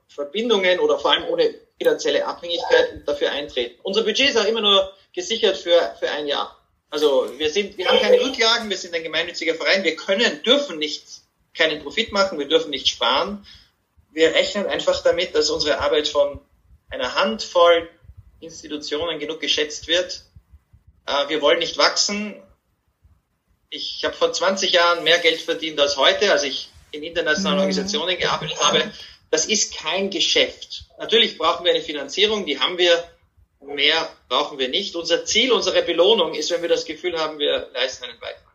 Verbindungen oder vor allem ohne finanzielle Abhängigkeit dafür eintreten. Unser Budget ist auch immer nur gesichert für, für ein Jahr. Also wir sind, wir haben keine Rücklagen, wir sind ein gemeinnütziger Verein, wir können, dürfen nicht keinen Profit machen, wir dürfen nicht sparen. Wir rechnen einfach damit, dass unsere Arbeit von einer Handvoll Institutionen genug geschätzt wird, äh, wir wollen nicht wachsen. Ich habe vor 20 Jahren mehr Geld verdient als heute, als ich in internationalen mhm. Organisationen gearbeitet habe. Das ist kein Geschäft. Natürlich brauchen wir eine Finanzierung, die haben wir. Mehr brauchen wir nicht. Unser Ziel, unsere Belohnung ist, wenn wir das Gefühl haben, wir leisten einen Beitrag.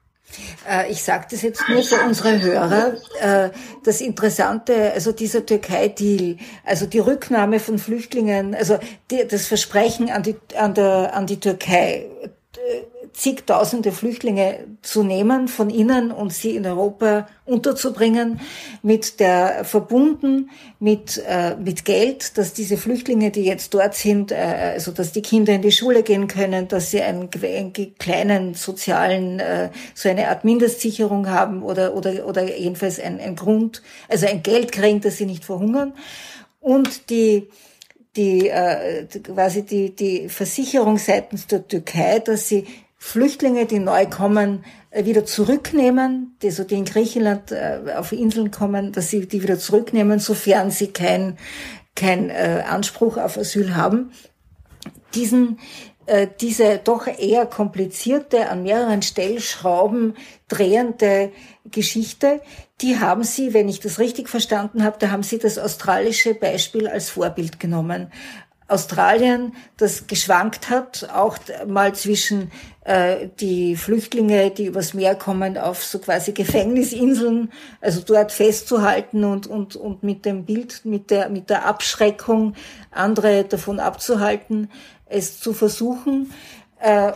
Äh, ich sage das jetzt nur für unsere Hörer. Äh, das Interessante, also dieser Türkei-Deal, also die Rücknahme von Flüchtlingen, also das Versprechen an die, an, der, an die Türkei, zigtausende Flüchtlinge zu nehmen von ihnen und sie in Europa unterzubringen, mit der verbunden mit äh, mit Geld, dass diese Flüchtlinge, die jetzt dort sind, äh, also dass die Kinder in die Schule gehen können, dass sie einen, einen kleinen sozialen äh, so eine Art Mindestsicherung haben oder oder oder jedenfalls ein, ein Grund, also ein Geld kriegen, dass sie nicht verhungern. Und die die äh, quasi die die Versicherung seitens der Türkei, dass sie Flüchtlinge, die neu kommen, äh, wieder zurücknehmen, die so die in Griechenland äh, auf Inseln kommen, dass sie die wieder zurücknehmen, sofern sie kein kein äh, Anspruch auf Asyl haben. Diesen äh, diese doch eher komplizierte, an mehreren Stellschrauben drehende Geschichte, die haben Sie, wenn ich das richtig verstanden habe, da haben Sie das australische Beispiel als Vorbild genommen. Australien, das geschwankt hat, auch mal zwischen äh, die Flüchtlinge, die übers Meer kommen, auf so quasi Gefängnisinseln, also dort festzuhalten und, und, und mit dem Bild, mit der, mit der Abschreckung andere davon abzuhalten, es zu versuchen. Äh,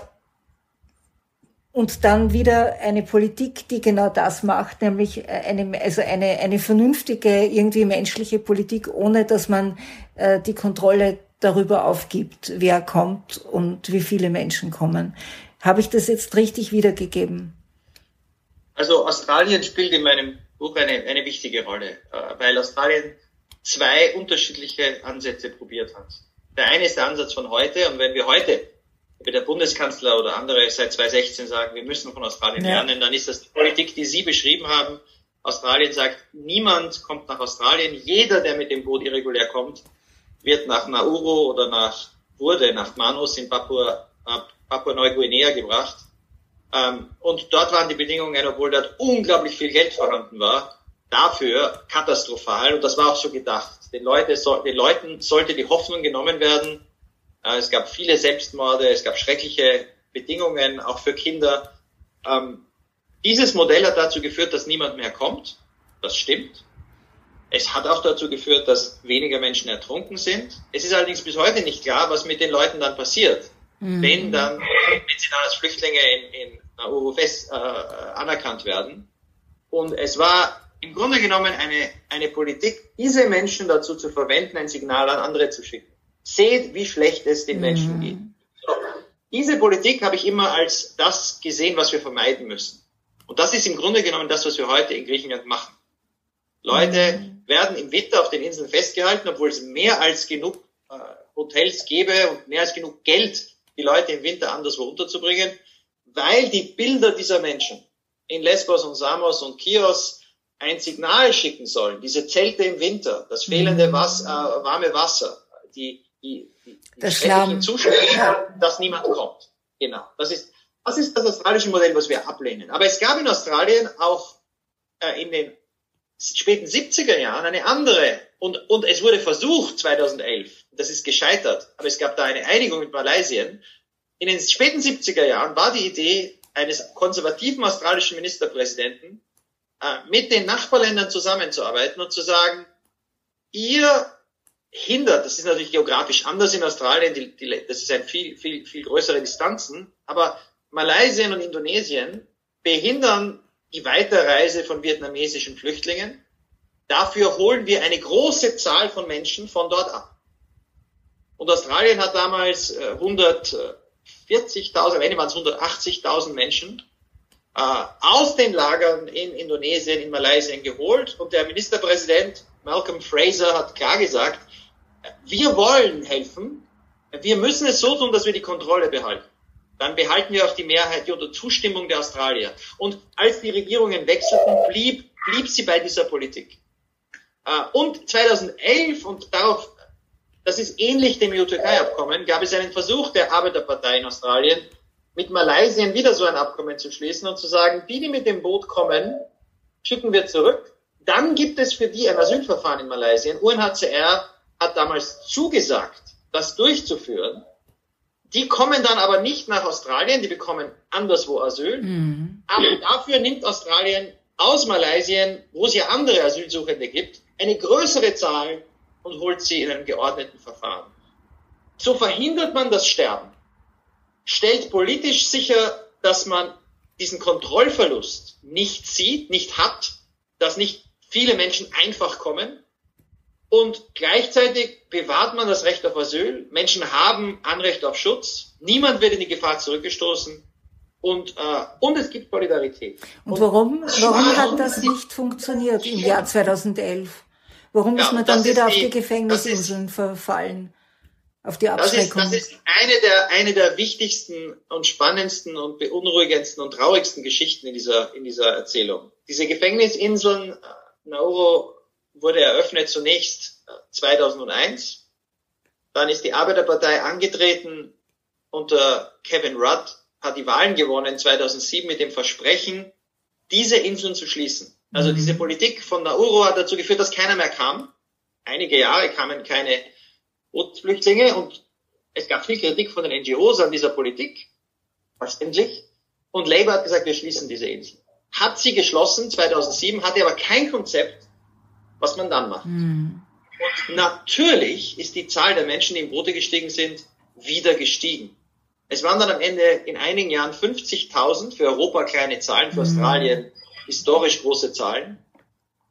und dann wieder eine Politik, die genau das macht, nämlich eine, also eine, eine vernünftige, irgendwie menschliche Politik, ohne dass man äh, die Kontrolle darüber aufgibt, wer kommt und wie viele Menschen kommen. Habe ich das jetzt richtig wiedergegeben? Also Australien spielt in meinem Buch eine, eine wichtige Rolle, äh, weil Australien zwei unterschiedliche Ansätze probiert hat. Der eine ist der Ansatz von heute und wenn wir heute wie der Bundeskanzler oder andere seit 2016 sagen, wir müssen von Australien ja. lernen, dann ist das die Politik, die Sie beschrieben haben. Australien sagt, niemand kommt nach Australien. Jeder, der mit dem Boot irregulär kommt, wird nach Nauru oder nach, wurde nach Manus in Papua, Papua Neuguinea gebracht. Ähm, und dort waren die Bedingungen, obwohl dort unglaublich viel Geld vorhanden war, dafür katastrophal. Und das war auch so gedacht. Den, Leute, den Leuten sollte die Hoffnung genommen werden. Äh, es gab viele Selbstmorde, es gab schreckliche Bedingungen, auch für Kinder. Ähm, dieses Modell hat dazu geführt, dass niemand mehr kommt. Das stimmt. Es hat auch dazu geführt, dass weniger Menschen ertrunken sind. Es ist allerdings bis heute nicht klar, was mit den Leuten dann passiert, mhm. wenn dann, wenn sie dann als Flüchtlinge in, in Nauru fest äh, anerkannt werden. Und es war im Grunde genommen eine, eine Politik, diese Menschen dazu zu verwenden, ein Signal an andere zu schicken. Seht, wie schlecht es den Menschen mhm. geht. So. Diese Politik habe ich immer als das gesehen, was wir vermeiden müssen. Und das ist im Grunde genommen das, was wir heute in Griechenland machen. Leute mhm. Werden im Winter auf den Inseln festgehalten, obwohl es mehr als genug äh, Hotels gäbe und mehr als genug Geld, die Leute im Winter anderswo unterzubringen, weil die Bilder dieser Menschen in Lesbos und Samos und Chios ein Signal schicken sollen. Diese Zelte im Winter, das fehlende mhm. Wasser, äh, warme Wasser, die, die, die, schrecklichen Zustände, ja. dass niemand kommt. Genau. Das ist, das ist das australische Modell, was wir ablehnen. Aber es gab in Australien auch äh, in den späten 70er Jahren eine andere und, und es wurde versucht 2011, das ist gescheitert, aber es gab da eine Einigung mit Malaysien. In den späten 70er Jahren war die Idee eines konservativen australischen Ministerpräsidenten, äh, mit den Nachbarländern zusammenzuarbeiten und zu sagen, ihr hindert, das ist natürlich geografisch anders in Australien, die, die, das ist ein viel, viel, viel größere Distanzen, aber Malaysia und Indonesien behindern die Weiterreise von vietnamesischen Flüchtlingen. Dafür holen wir eine große Zahl von Menschen von dort ab. Und Australien hat damals 140.000, äh, Ende waren es 180.000 Menschen äh, aus den Lagern in Indonesien, in Malaysia geholt. Und der Ministerpräsident Malcolm Fraser hat klar gesagt, wir wollen helfen, wir müssen es so tun, dass wir die Kontrolle behalten dann behalten wir auch die Mehrheit unter Zustimmung der Australier. Und als die Regierungen wechselten, blieb, blieb sie bei dieser Politik. Äh, und 2011, und darauf, das ist ähnlich dem EU-Türkei-Abkommen, gab es einen Versuch der Arbeiterpartei in Australien, mit Malaysia wieder so ein Abkommen zu schließen und zu sagen, die, die mit dem Boot kommen, schicken wir zurück. Dann gibt es für die ein Asylverfahren in Malaysia. UNHCR hat damals zugesagt, das durchzuführen. Die kommen dann aber nicht nach Australien, die bekommen anderswo Asyl. Mhm. Aber dafür nimmt Australien aus Malaysia, wo es ja andere Asylsuchende gibt, eine größere Zahl und holt sie in einem geordneten Verfahren. So verhindert man das Sterben, stellt politisch sicher, dass man diesen Kontrollverlust nicht sieht, nicht hat, dass nicht viele Menschen einfach kommen und gleichzeitig bewahrt man das Recht auf Asyl. Menschen haben Anrecht auf Schutz. Niemand wird in die Gefahr zurückgestoßen. Und, äh, und es gibt Solidarität. Und warum, warum hat das nicht funktioniert im Jahr 2011? Warum ist man dann wieder auf die, die Gefängnisinseln verfallen? Auf die Abschreckung? Das ist, das ist eine, der, eine der wichtigsten und spannendsten und beunruhigendsten und traurigsten Geschichten in dieser, in dieser Erzählung. Diese Gefängnisinseln, äh, Nauru, wurde eröffnet zunächst 2001. Äh, Dann ist die Arbeiterpartei angetreten unter Kevin Rudd, hat die Wahlen gewonnen 2007 mit dem Versprechen, diese Inseln zu schließen. Also mhm. diese Politik von Nauru hat dazu geführt, dass keiner mehr kam. Einige Jahre kamen keine Flüchtlinge und es gab viel Kritik von den NGOs an dieser Politik, verständlich. Und Labour hat gesagt, wir schließen diese Inseln. Hat sie geschlossen 2007, hatte aber kein Konzept, was man dann macht. Mhm. Und natürlich ist die Zahl der Menschen, die in Boote gestiegen sind, wieder gestiegen. Es waren dann am Ende in einigen Jahren 50.000, für Europa kleine Zahlen, für mhm. Australien historisch große Zahlen.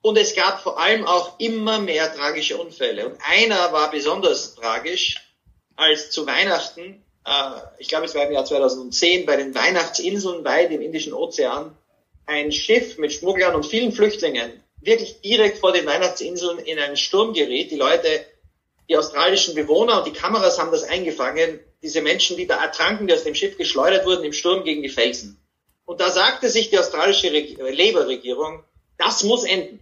Und es gab vor allem auch immer mehr tragische Unfälle. Und einer war besonders tragisch, als zu Weihnachten, äh, ich glaube es war im Jahr 2010, bei den Weihnachtsinseln weit im Indischen Ozean, ein Schiff mit Schmugglern und vielen Flüchtlingen wirklich direkt vor den Weihnachtsinseln in einen Sturm gerät. Die Leute, die australischen Bewohner und die Kameras haben das eingefangen. Diese Menschen, die da ertranken, die aus dem Schiff geschleudert wurden im Sturm gegen die Felsen. Und da sagte sich die australische Labour-Regierung, das muss enden.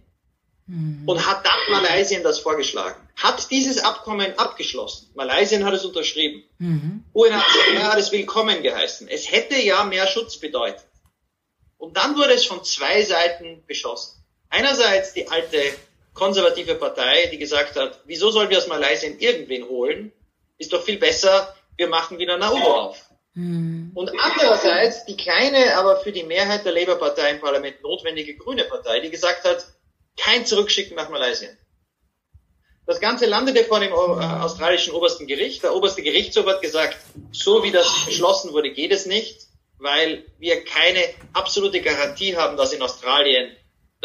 mhm. und hat dann Malaysia das vorgeschlagen. Hat dieses Abkommen abgeschlossen. Malaysia hat es unterschrieben. Mhm. UNHCR hat es willkommen geheißen. Es hätte ja mehr Schutz bedeutet. Und dann wurde es von zwei Seiten beschossen. Einerseits die alte konservative Partei, die gesagt hat, wieso sollen wir aus Malaysia irgendwen holen? Ist doch viel besser, wir machen wieder Nauru auf. Mhm. Und andererseits die kleine, aber für die Mehrheit der Labour-Partei im Parlament notwendige grüne Partei, die gesagt hat, kein Zurückschicken nach Malaysia. Das Ganze landete vor dem äh, australischen obersten Gericht. Der oberste Gerichtshof hat gesagt, so wie das beschlossen wurde, geht es nicht, weil wir keine absolute Garantie haben, dass in Australien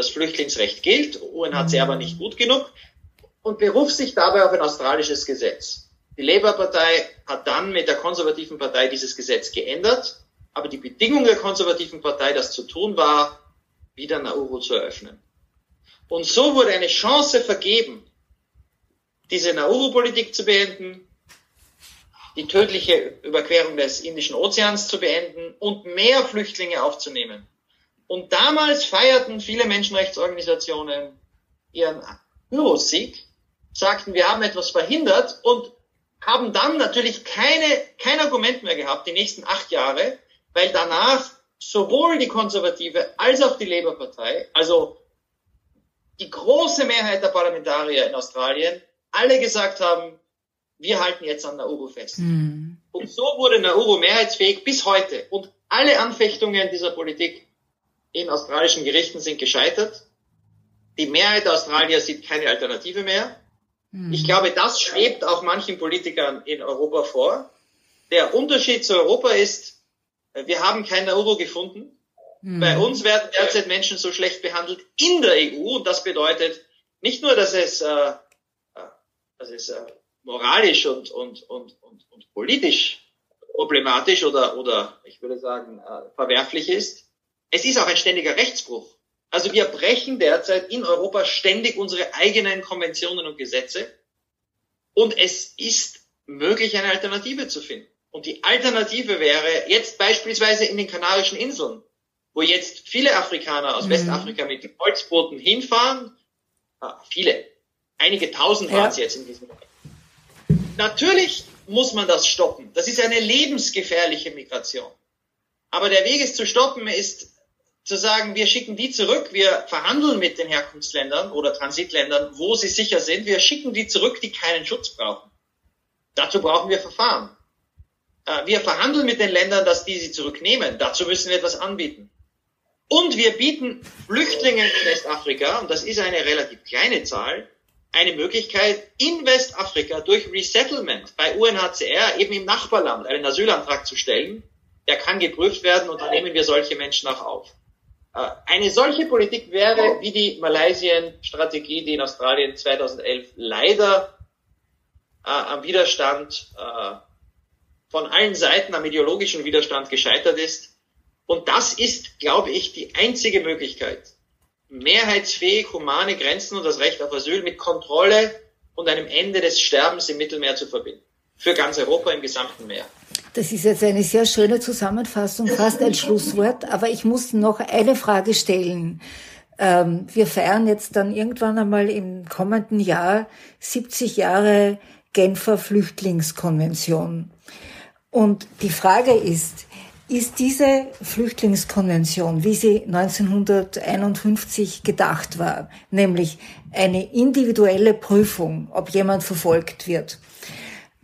das Flüchtlingsrecht gilt. UNHCR aber nicht gut genug und beruft sich dabei auf ein australisches Gesetz. Die Labour-Partei hat dann mit der konservativen Partei dieses Gesetz geändert, aber die Bedingung der konservativen Partei, das zu tun, war, wieder Nauru zu eröffnen. Und so wurde eine Chance vergeben, diese Nauru-Politik zu beenden, die tödliche Überquerung des Indischen Ozeans zu beenden und mehr Flüchtlinge aufzunehmen. Und damals feierten viele Menschenrechtsorganisationen ihren Pyrrhussieg, sagten, wir haben etwas verhindert und haben dann natürlich keine, kein Argument mehr gehabt, die nächsten acht Jahre, weil danach sowohl die Konservative als auch die Labour-Partei, also die große Mehrheit der Parlamentarier in Australien alle gesagt haben, wir halten jetzt an Nauru fest. Mhm. Und so wurde Nauru mehrheitsfähig bis heute. Und alle Anfechtungen dieser Politik in australischen Gerichten sind gescheitert. Die Mehrheit der Australier sieht keine Alternative mehr. Mhm. Ich glaube, das schwebt auch manchen Politikern in Europa vor. Der Unterschied zu Europa ist, wir haben kein Nauru gefunden. Mhm. Bei uns werden derzeit Menschen so schlecht behandelt in der EU und das bedeutet nicht nur, dass es, äh, äh, dass es äh, moralisch und, und, und, und, und politisch problematisch oder, oder ich würde sagen äh, verwerflich ist, es ist auch ein ständiger Rechtsbruch. Also wir brechen derzeit in Europa ständig unsere eigenen Konventionen und Gesetze und es ist möglich, eine Alternative zu finden. Und die Alternative wäre jetzt beispielsweise in den Kanarischen Inseln wo jetzt viele Afrikaner aus mhm. Westafrika mit Holzbooten hinfahren. Ah, viele, einige tausend waren es jetzt in diesem Moment. Natürlich muss man das stoppen. Das ist eine lebensgefährliche Migration. Aber der Weg es zu stoppen ist zu sagen, wir schicken die zurück, wir verhandeln mit den Herkunftsländern oder Transitländern, wo sie sicher sind, wir schicken die zurück, die keinen Schutz brauchen. Dazu brauchen wir Verfahren. Äh, wir verhandeln mit den Ländern, dass die sie zurücknehmen. Dazu müssen wir etwas anbieten. Und wir bieten Flüchtlingen in Westafrika, und das ist eine relativ kleine Zahl, eine Möglichkeit, in Westafrika durch Resettlement bei UNHCR eben im Nachbarland einen Asylantrag zu stellen. Der kann geprüft werden und dann nehmen wir solche Menschen auch auf. Äh, eine solche Politik wäre wie die Malaysien-Strategie, die in Australien 2011 leider äh, am Widerstand äh, von allen Seiten, am ideologischen Widerstand gescheitert ist. Und das ist, glaube ich, die einzige Möglichkeit, mehrheitsfähig humane Grenzen und das Recht auf Asyl mit Kontrolle und einem Ende des Sterbens im Mittelmeer zu verbinden. Für ganz Europa im gesamten Meer. Das ist jetzt eine sehr schöne Zusammenfassung, fast ein Schlusswort. Aber ich muss noch eine Frage stellen. Ähm, wir feiern jetzt dann irgendwann einmal im kommenden Jahr 70 Jahre Genfer Flüchtlingskonvention. Und die Frage ist, ist diese Flüchtlingskonvention, wie sie 1951 gedacht war, nämlich eine individuelle Prüfung, ob jemand verfolgt wird,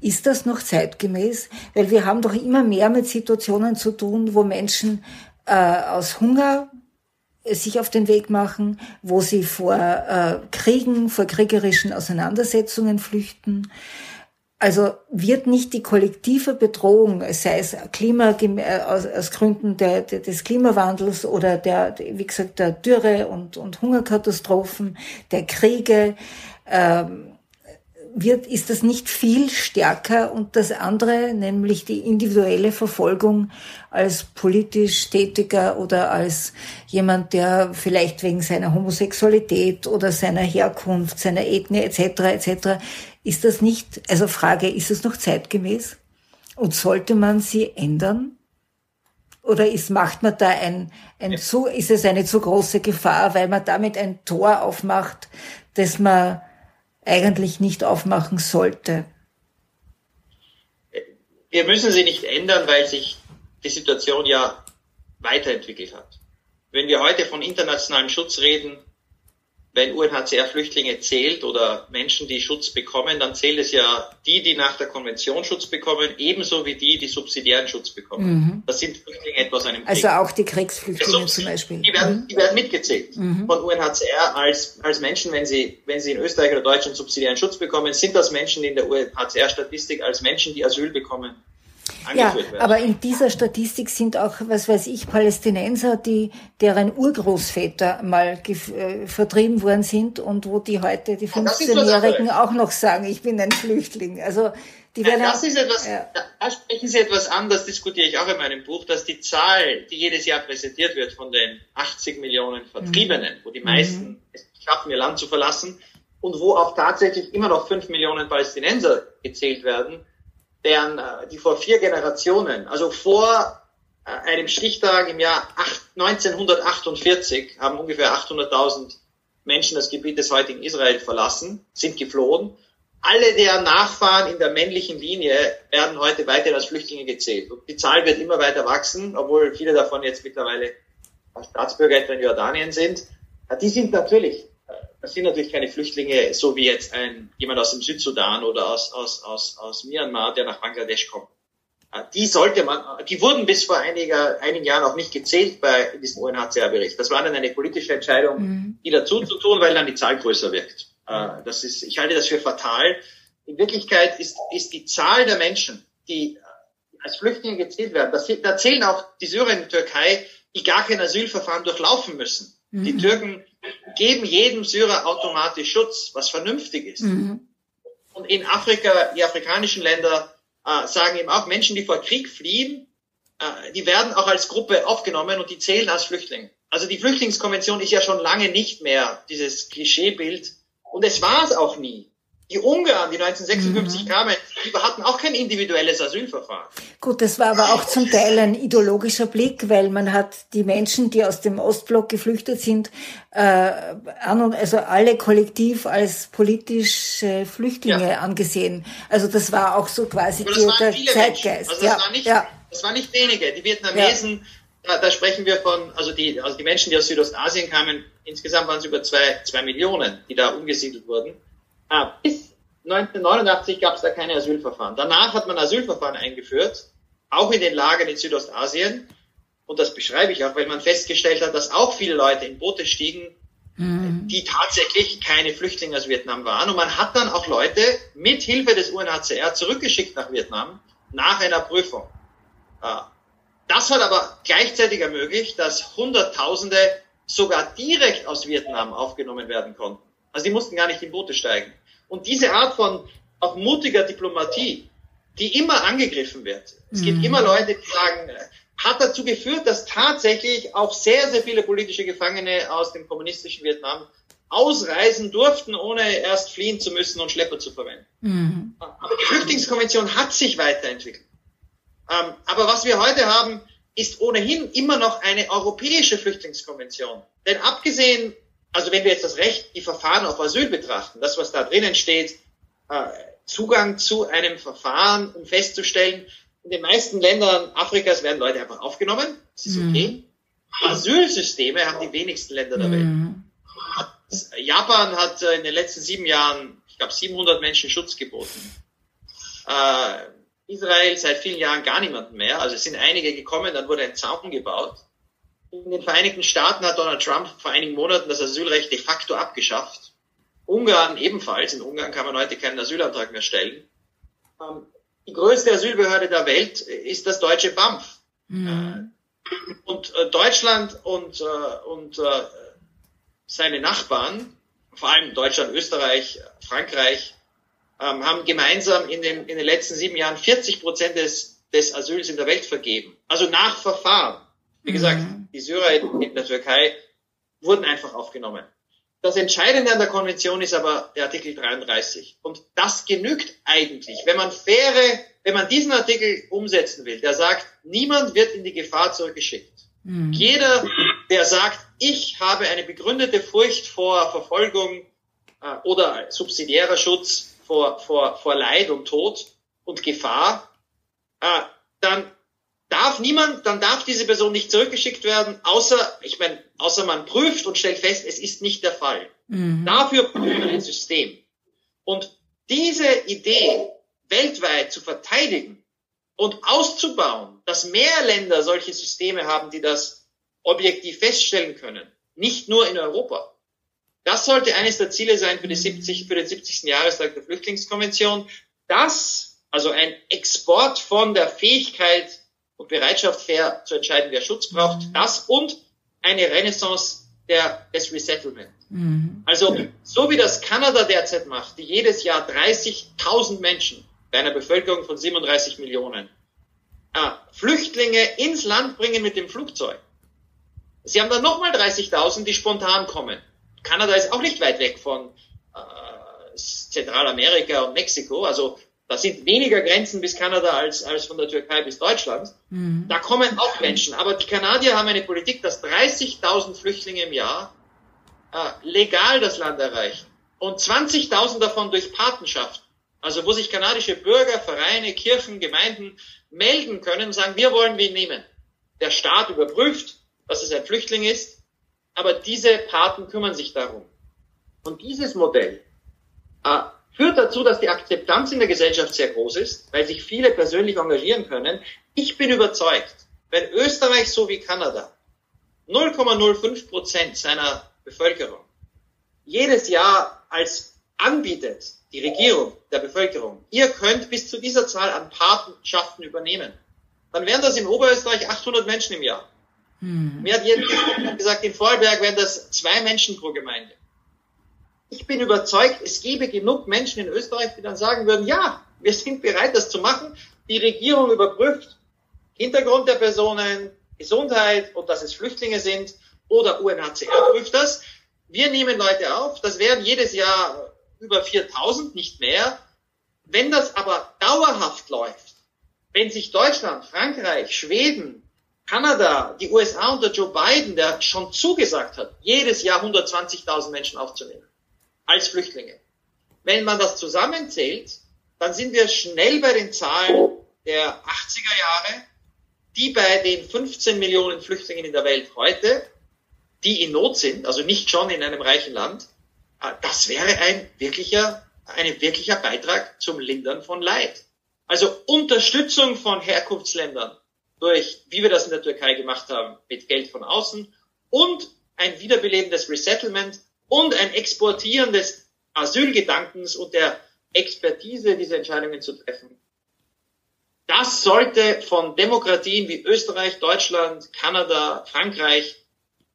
ist das noch zeitgemäß? Weil wir haben doch immer mehr mit Situationen zu tun, wo Menschen äh, aus Hunger sich auf den Weg machen, wo sie vor äh, Kriegen, vor kriegerischen Auseinandersetzungen flüchten, also wird nicht die kollektive Bedrohung, sei es Klima, äh, aus, aus Gründen der, der, des Klimawandels oder der, wie gesagt, der Dürre und, und Hungerkatastrophen, der Kriege, ähm, wird, ist das nicht viel stärker und das andere, nämlich die individuelle Verfolgung als politisch Tätiger oder als jemand, der vielleicht wegen seiner Homosexualität oder seiner Herkunft, seiner Ethnie etc. etc. Ist das nicht, also Frage, ist es noch zeitgemäß? Und sollte man sie ändern? Oder ist, macht man da ein, ein ja. zu, ist es eine zu große Gefahr, weil man damit ein Tor aufmacht, das man eigentlich nicht aufmachen sollte? Wir müssen sie nicht ändern, weil sich die Situation ja weiterentwickelt hat. Wenn wir heute von internationalem Schutz reden, wenn UNHCR Flüchtlinge zählt oder Menschen, die Schutz bekommen, dann zählt es ja die, die nach der Konvention Schutz bekommen, ebenso wie die, die subsidiären Schutz bekommen. Mhm. Das sind Flüchtlinge etwas einem Krieg. Also auch die Kriegsflüchtlinge also, zum Beispiel. Die werden, die werden mitgezählt mhm. von UNHCR als, als Menschen, wenn sie, wenn sie in Österreich oder Deutschland subsidiären Schutz bekommen, sind das Menschen in der UNHCR-Statistik als Menschen, die Asyl bekommen ja, werden. aber in dieser Statistik sind auch, was weiß ich, Palästinenser, die, deren Urgroßväter mal äh, vertrieben worden sind und wo die heute, die 15-Jährigen auch noch sagen, ich bin ein Flüchtling. Also, die werden das ist etwas, ja. da sprechen Sie etwas an, das diskutiere ich auch in meinem Buch, dass die Zahl, die jedes Jahr präsentiert wird von den 80 Millionen Vertriebenen, mhm. wo die meisten mhm. es schaffen, ihr Land zu verlassen und wo auch tatsächlich immer noch 5 Millionen Palästinenser gezählt werden, deren, äh, die vor vier Generationen, also vor äh, einem Stichtag im Jahr 1948 haben ungefähr 800.000 Menschen das Gebiet des heutigen Israel verlassen, sind geflohen. Alle deren Nachfahren in der männlichen Linie werden heute weiter als Flüchtlinge gezählt. Und die Zahl wird immer weiter wachsen, obwohl viele davon jetzt mittlerweile Staatsbürger etwa in Jordanien sind. Die sind natürlich das sind natürlich keine Flüchtlinge, so wie jetzt ein, jemand aus dem Südsudan oder aus, aus, aus, aus Myanmar, der nach Bangladesch kommt. Äh, die sollte man, die wurden bis vor einiger, einigen Jahren auch nicht gezählt bei diesem UNHCR-Bericht. Das war dann eine politische Entscheidung, mhm. die dazu zu tun, weil dann die Zahl größer wirkt. Äh, das ist, ich halte das für fatal. In Wirklichkeit ist, ist die Zahl der Menschen, die als Flüchtlinge gezählt werden, das, da zählen auch die Syrer in der Türkei, die gar kein Asylverfahren durchlaufen müssen. Mhm. Die Türken geben jedem Syrer automatisch Schutz, was vernünftig ist. Mhm. Und in Afrika, die afrikanischen Länder äh, sagen eben auch, Menschen, die vor Krieg fliehen, äh, die werden auch als Gruppe aufgenommen und die zählen als Flüchtlinge. Also die Flüchtlingskonvention ist ja schon lange nicht mehr dieses Klischeebild und es war es auch nie. Die Ungarn, die 1956 mhm. kamen, die hatten auch kein individuelles Asylverfahren. Gut, das war aber auch zum Teil ein ideologischer Blick, weil man hat die Menschen, die aus dem Ostblock geflüchtet sind, äh, an und, also alle kollektiv als politische Flüchtlinge ja. angesehen. Also das war auch so quasi der Zeitgeist. Also das, ja. war nicht, ja. das war nicht wenige. Die Vietnamesen, da, da, sprechen wir von, also die, also die Menschen, die aus Südostasien kamen, insgesamt waren es über zwei, zwei Millionen, die da umgesiedelt wurden. Ah, bis 1989 gab es da keine Asylverfahren. Danach hat man Asylverfahren eingeführt, auch in den Lagern in Südostasien. Und das beschreibe ich auch, weil man festgestellt hat, dass auch viele Leute in Boote stiegen, mhm. die tatsächlich keine Flüchtlinge aus Vietnam waren. Und man hat dann auch Leute mit Hilfe des UNHCR zurückgeschickt nach Vietnam nach einer Prüfung. Ah, das hat aber gleichzeitig ermöglicht, dass Hunderttausende sogar direkt aus Vietnam aufgenommen werden konnten. Also die mussten gar nicht in Boote steigen. Und diese Art von auch mutiger Diplomatie, die immer angegriffen wird. Es mhm. gibt immer Leute, die sagen, hat dazu geführt, dass tatsächlich auch sehr, sehr viele politische Gefangene aus dem kommunistischen Vietnam ausreisen durften, ohne erst fliehen zu müssen und Schlepper zu verwenden. Mhm. Aber die Flüchtlingskonvention hat sich weiterentwickelt. Ähm, aber was wir heute haben, ist ohnehin immer noch eine europäische Flüchtlingskonvention. Denn abgesehen also wenn wir jetzt das Recht, die Verfahren auf Asyl betrachten, das, was da drinnen steht, äh, Zugang zu einem Verfahren, um festzustellen, in den meisten Ländern Afrikas werden Leute einfach aufgenommen, das ist okay. Mhm. Asylsysteme haben die wenigsten Länder der Welt. Mhm. Japan hat äh, in den letzten sieben Jahren, ich glaube, 700 Menschen Schutz geboten. Äh, Israel seit vielen Jahren gar niemanden mehr. Also es sind einige gekommen, dann wurde ein Zaun gebaut. In den Vereinigten Staaten hat Donald Trump vor einigen Monaten das Asylrecht de facto abgeschafft. Ungarn ebenfalls. In Ungarn kann man heute keinen Asylantrag mehr stellen. Ähm, die größte Asylbehörde der Welt ist das deutsche BAMF. Mhm. Äh, und äh, Deutschland und, äh, und seine Nachbarn, vor allem Deutschland, Österreich, Frankreich, ähm, haben gemeinsam in den, in den letzten sieben Jahren 40 Prozent des, des Asyls in der Welt vergeben. Also nach Verfahren. Wie gesagt, mhm. Die Syrer in der Türkei wurden einfach aufgenommen. Das Entscheidende an der Konvention ist aber der Artikel 33. Und das genügt eigentlich, wenn man faire, wenn man diesen Artikel umsetzen will, der sagt, niemand wird in die Gefahr zurückgeschickt. Mhm. Jeder, der sagt, ich habe eine begründete Furcht vor Verfolgung äh, oder subsidiärer Schutz vor, vor, vor Leid und Tod und Gefahr, äh, dann darf niemand, dann darf diese Person nicht zurückgeschickt werden, außer, ich meine, außer man prüft und stellt fest, es ist nicht der Fall. Mhm. Dafür braucht man ein System. Und diese Idee weltweit zu verteidigen und auszubauen, dass mehr Länder solche Systeme haben, die das objektiv feststellen können, nicht nur in Europa. Das sollte eines der Ziele sein für, die 70, für den 70. Jahrestag der Flüchtlingskonvention. Das, also ein Export von der Fähigkeit und Bereitschaft, fair zu entscheiden, wer Schutz braucht, mhm. das und eine Renaissance der, des Resettlement. Mhm. Also, so wie das Kanada derzeit macht, die jedes Jahr 30.000 Menschen bei einer Bevölkerung von 37 Millionen äh, Flüchtlinge ins Land bringen mit dem Flugzeug. Sie haben dann nochmal 30.000, die spontan kommen. Kanada ist auch nicht weit weg von äh, Zentralamerika und Mexiko. Also da sind weniger Grenzen bis Kanada als, als von der Türkei bis Deutschland. Mhm. Da kommen auch Menschen. Aber die Kanadier haben eine Politik, dass 30.000 Flüchtlinge im Jahr äh, legal das Land erreichen. Und 20.000 davon durch Patenschaft. Also wo sich kanadische Bürger, Vereine, Kirchen, Gemeinden melden können und sagen, wir wollen wen nehmen. Der Staat überprüft, dass es ein Flüchtling ist, aber diese Paten kümmern sich darum. Und dieses Modell äh, führt dazu, dass die Akzeptanz in der Gesellschaft sehr groß ist, weil sich viele persönlich engagieren können. Ich bin überzeugt, wenn Österreich so wie Kanada 0,05 Prozent seiner Bevölkerung jedes Jahr als anbietet, die Regierung der Bevölkerung, ihr könnt bis zu dieser Zahl an Patenschaften übernehmen, dann wären das in Oberösterreich 800 Menschen im Jahr. Hm. Mir hat jemand gesagt, in Vorarlberg wären das zwei Menschen pro Gemeinde. Ich bin überzeugt, es gäbe genug Menschen in Österreich, die dann sagen würden, ja, wir sind bereit, das zu machen. Die Regierung überprüft Hintergrund der Personen, Gesundheit und dass es Flüchtlinge sind oder UNHCR prüft das. Wir nehmen Leute auf, das wären jedes Jahr über 4000, nicht mehr. Wenn das aber dauerhaft läuft, wenn sich Deutschland, Frankreich, Schweden, Kanada, die USA unter Joe Biden, der schon zugesagt hat, jedes Jahr 120.000 Menschen aufzunehmen, als Flüchtlinge. Wenn man das zusammenzählt, dann sind wir schnell bei den Zahlen der 80er Jahre, die bei den 15 Millionen Flüchtlingen in der Welt heute, die in Not sind, also nicht schon in einem reichen Land, äh, das wäre ein wirklicher, ein wirklicher Beitrag zum Lindern von Leid. Also Unterstützung von Herkunftsländern durch, wie wir das in der Türkei gemacht haben, mit Geld von außen und ein Wiederbeleben des Resettlement und ein Exportieren des Asylgedankens und der Expertise, diese Entscheidungen zu treffen. Das sollte von Demokratien wie Österreich, Deutschland, Kanada, Frankreich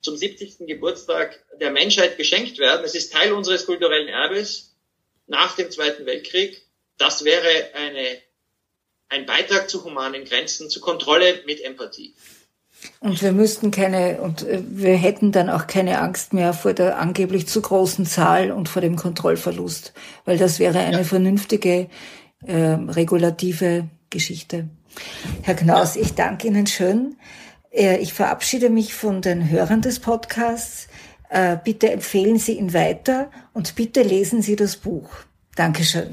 zum 70. Geburtstag der Menschheit geschenkt werden. Es ist Teil unseres kulturellen Erbes nach dem Zweiten Weltkrieg. Das wäre eine, ein Beitrag zu humanen Grenzen, zu Kontrolle mit Empathie. Und wir müssten keine, und äh, wir hätten dann auch keine Angst mehr vor der angeblich zu großen Zahl und vor dem Kontrollverlust, weil das wäre eine ja. vernünftige äh, regulative Geschichte. Herr Knaus, ja. ich danke Ihnen schön. Äh, ich verabschiede mich von den Hörern des Podcasts. Äh, bitte empfehlen Sie ihn weiter und bitte lesen Sie das Buch. Dankeschön.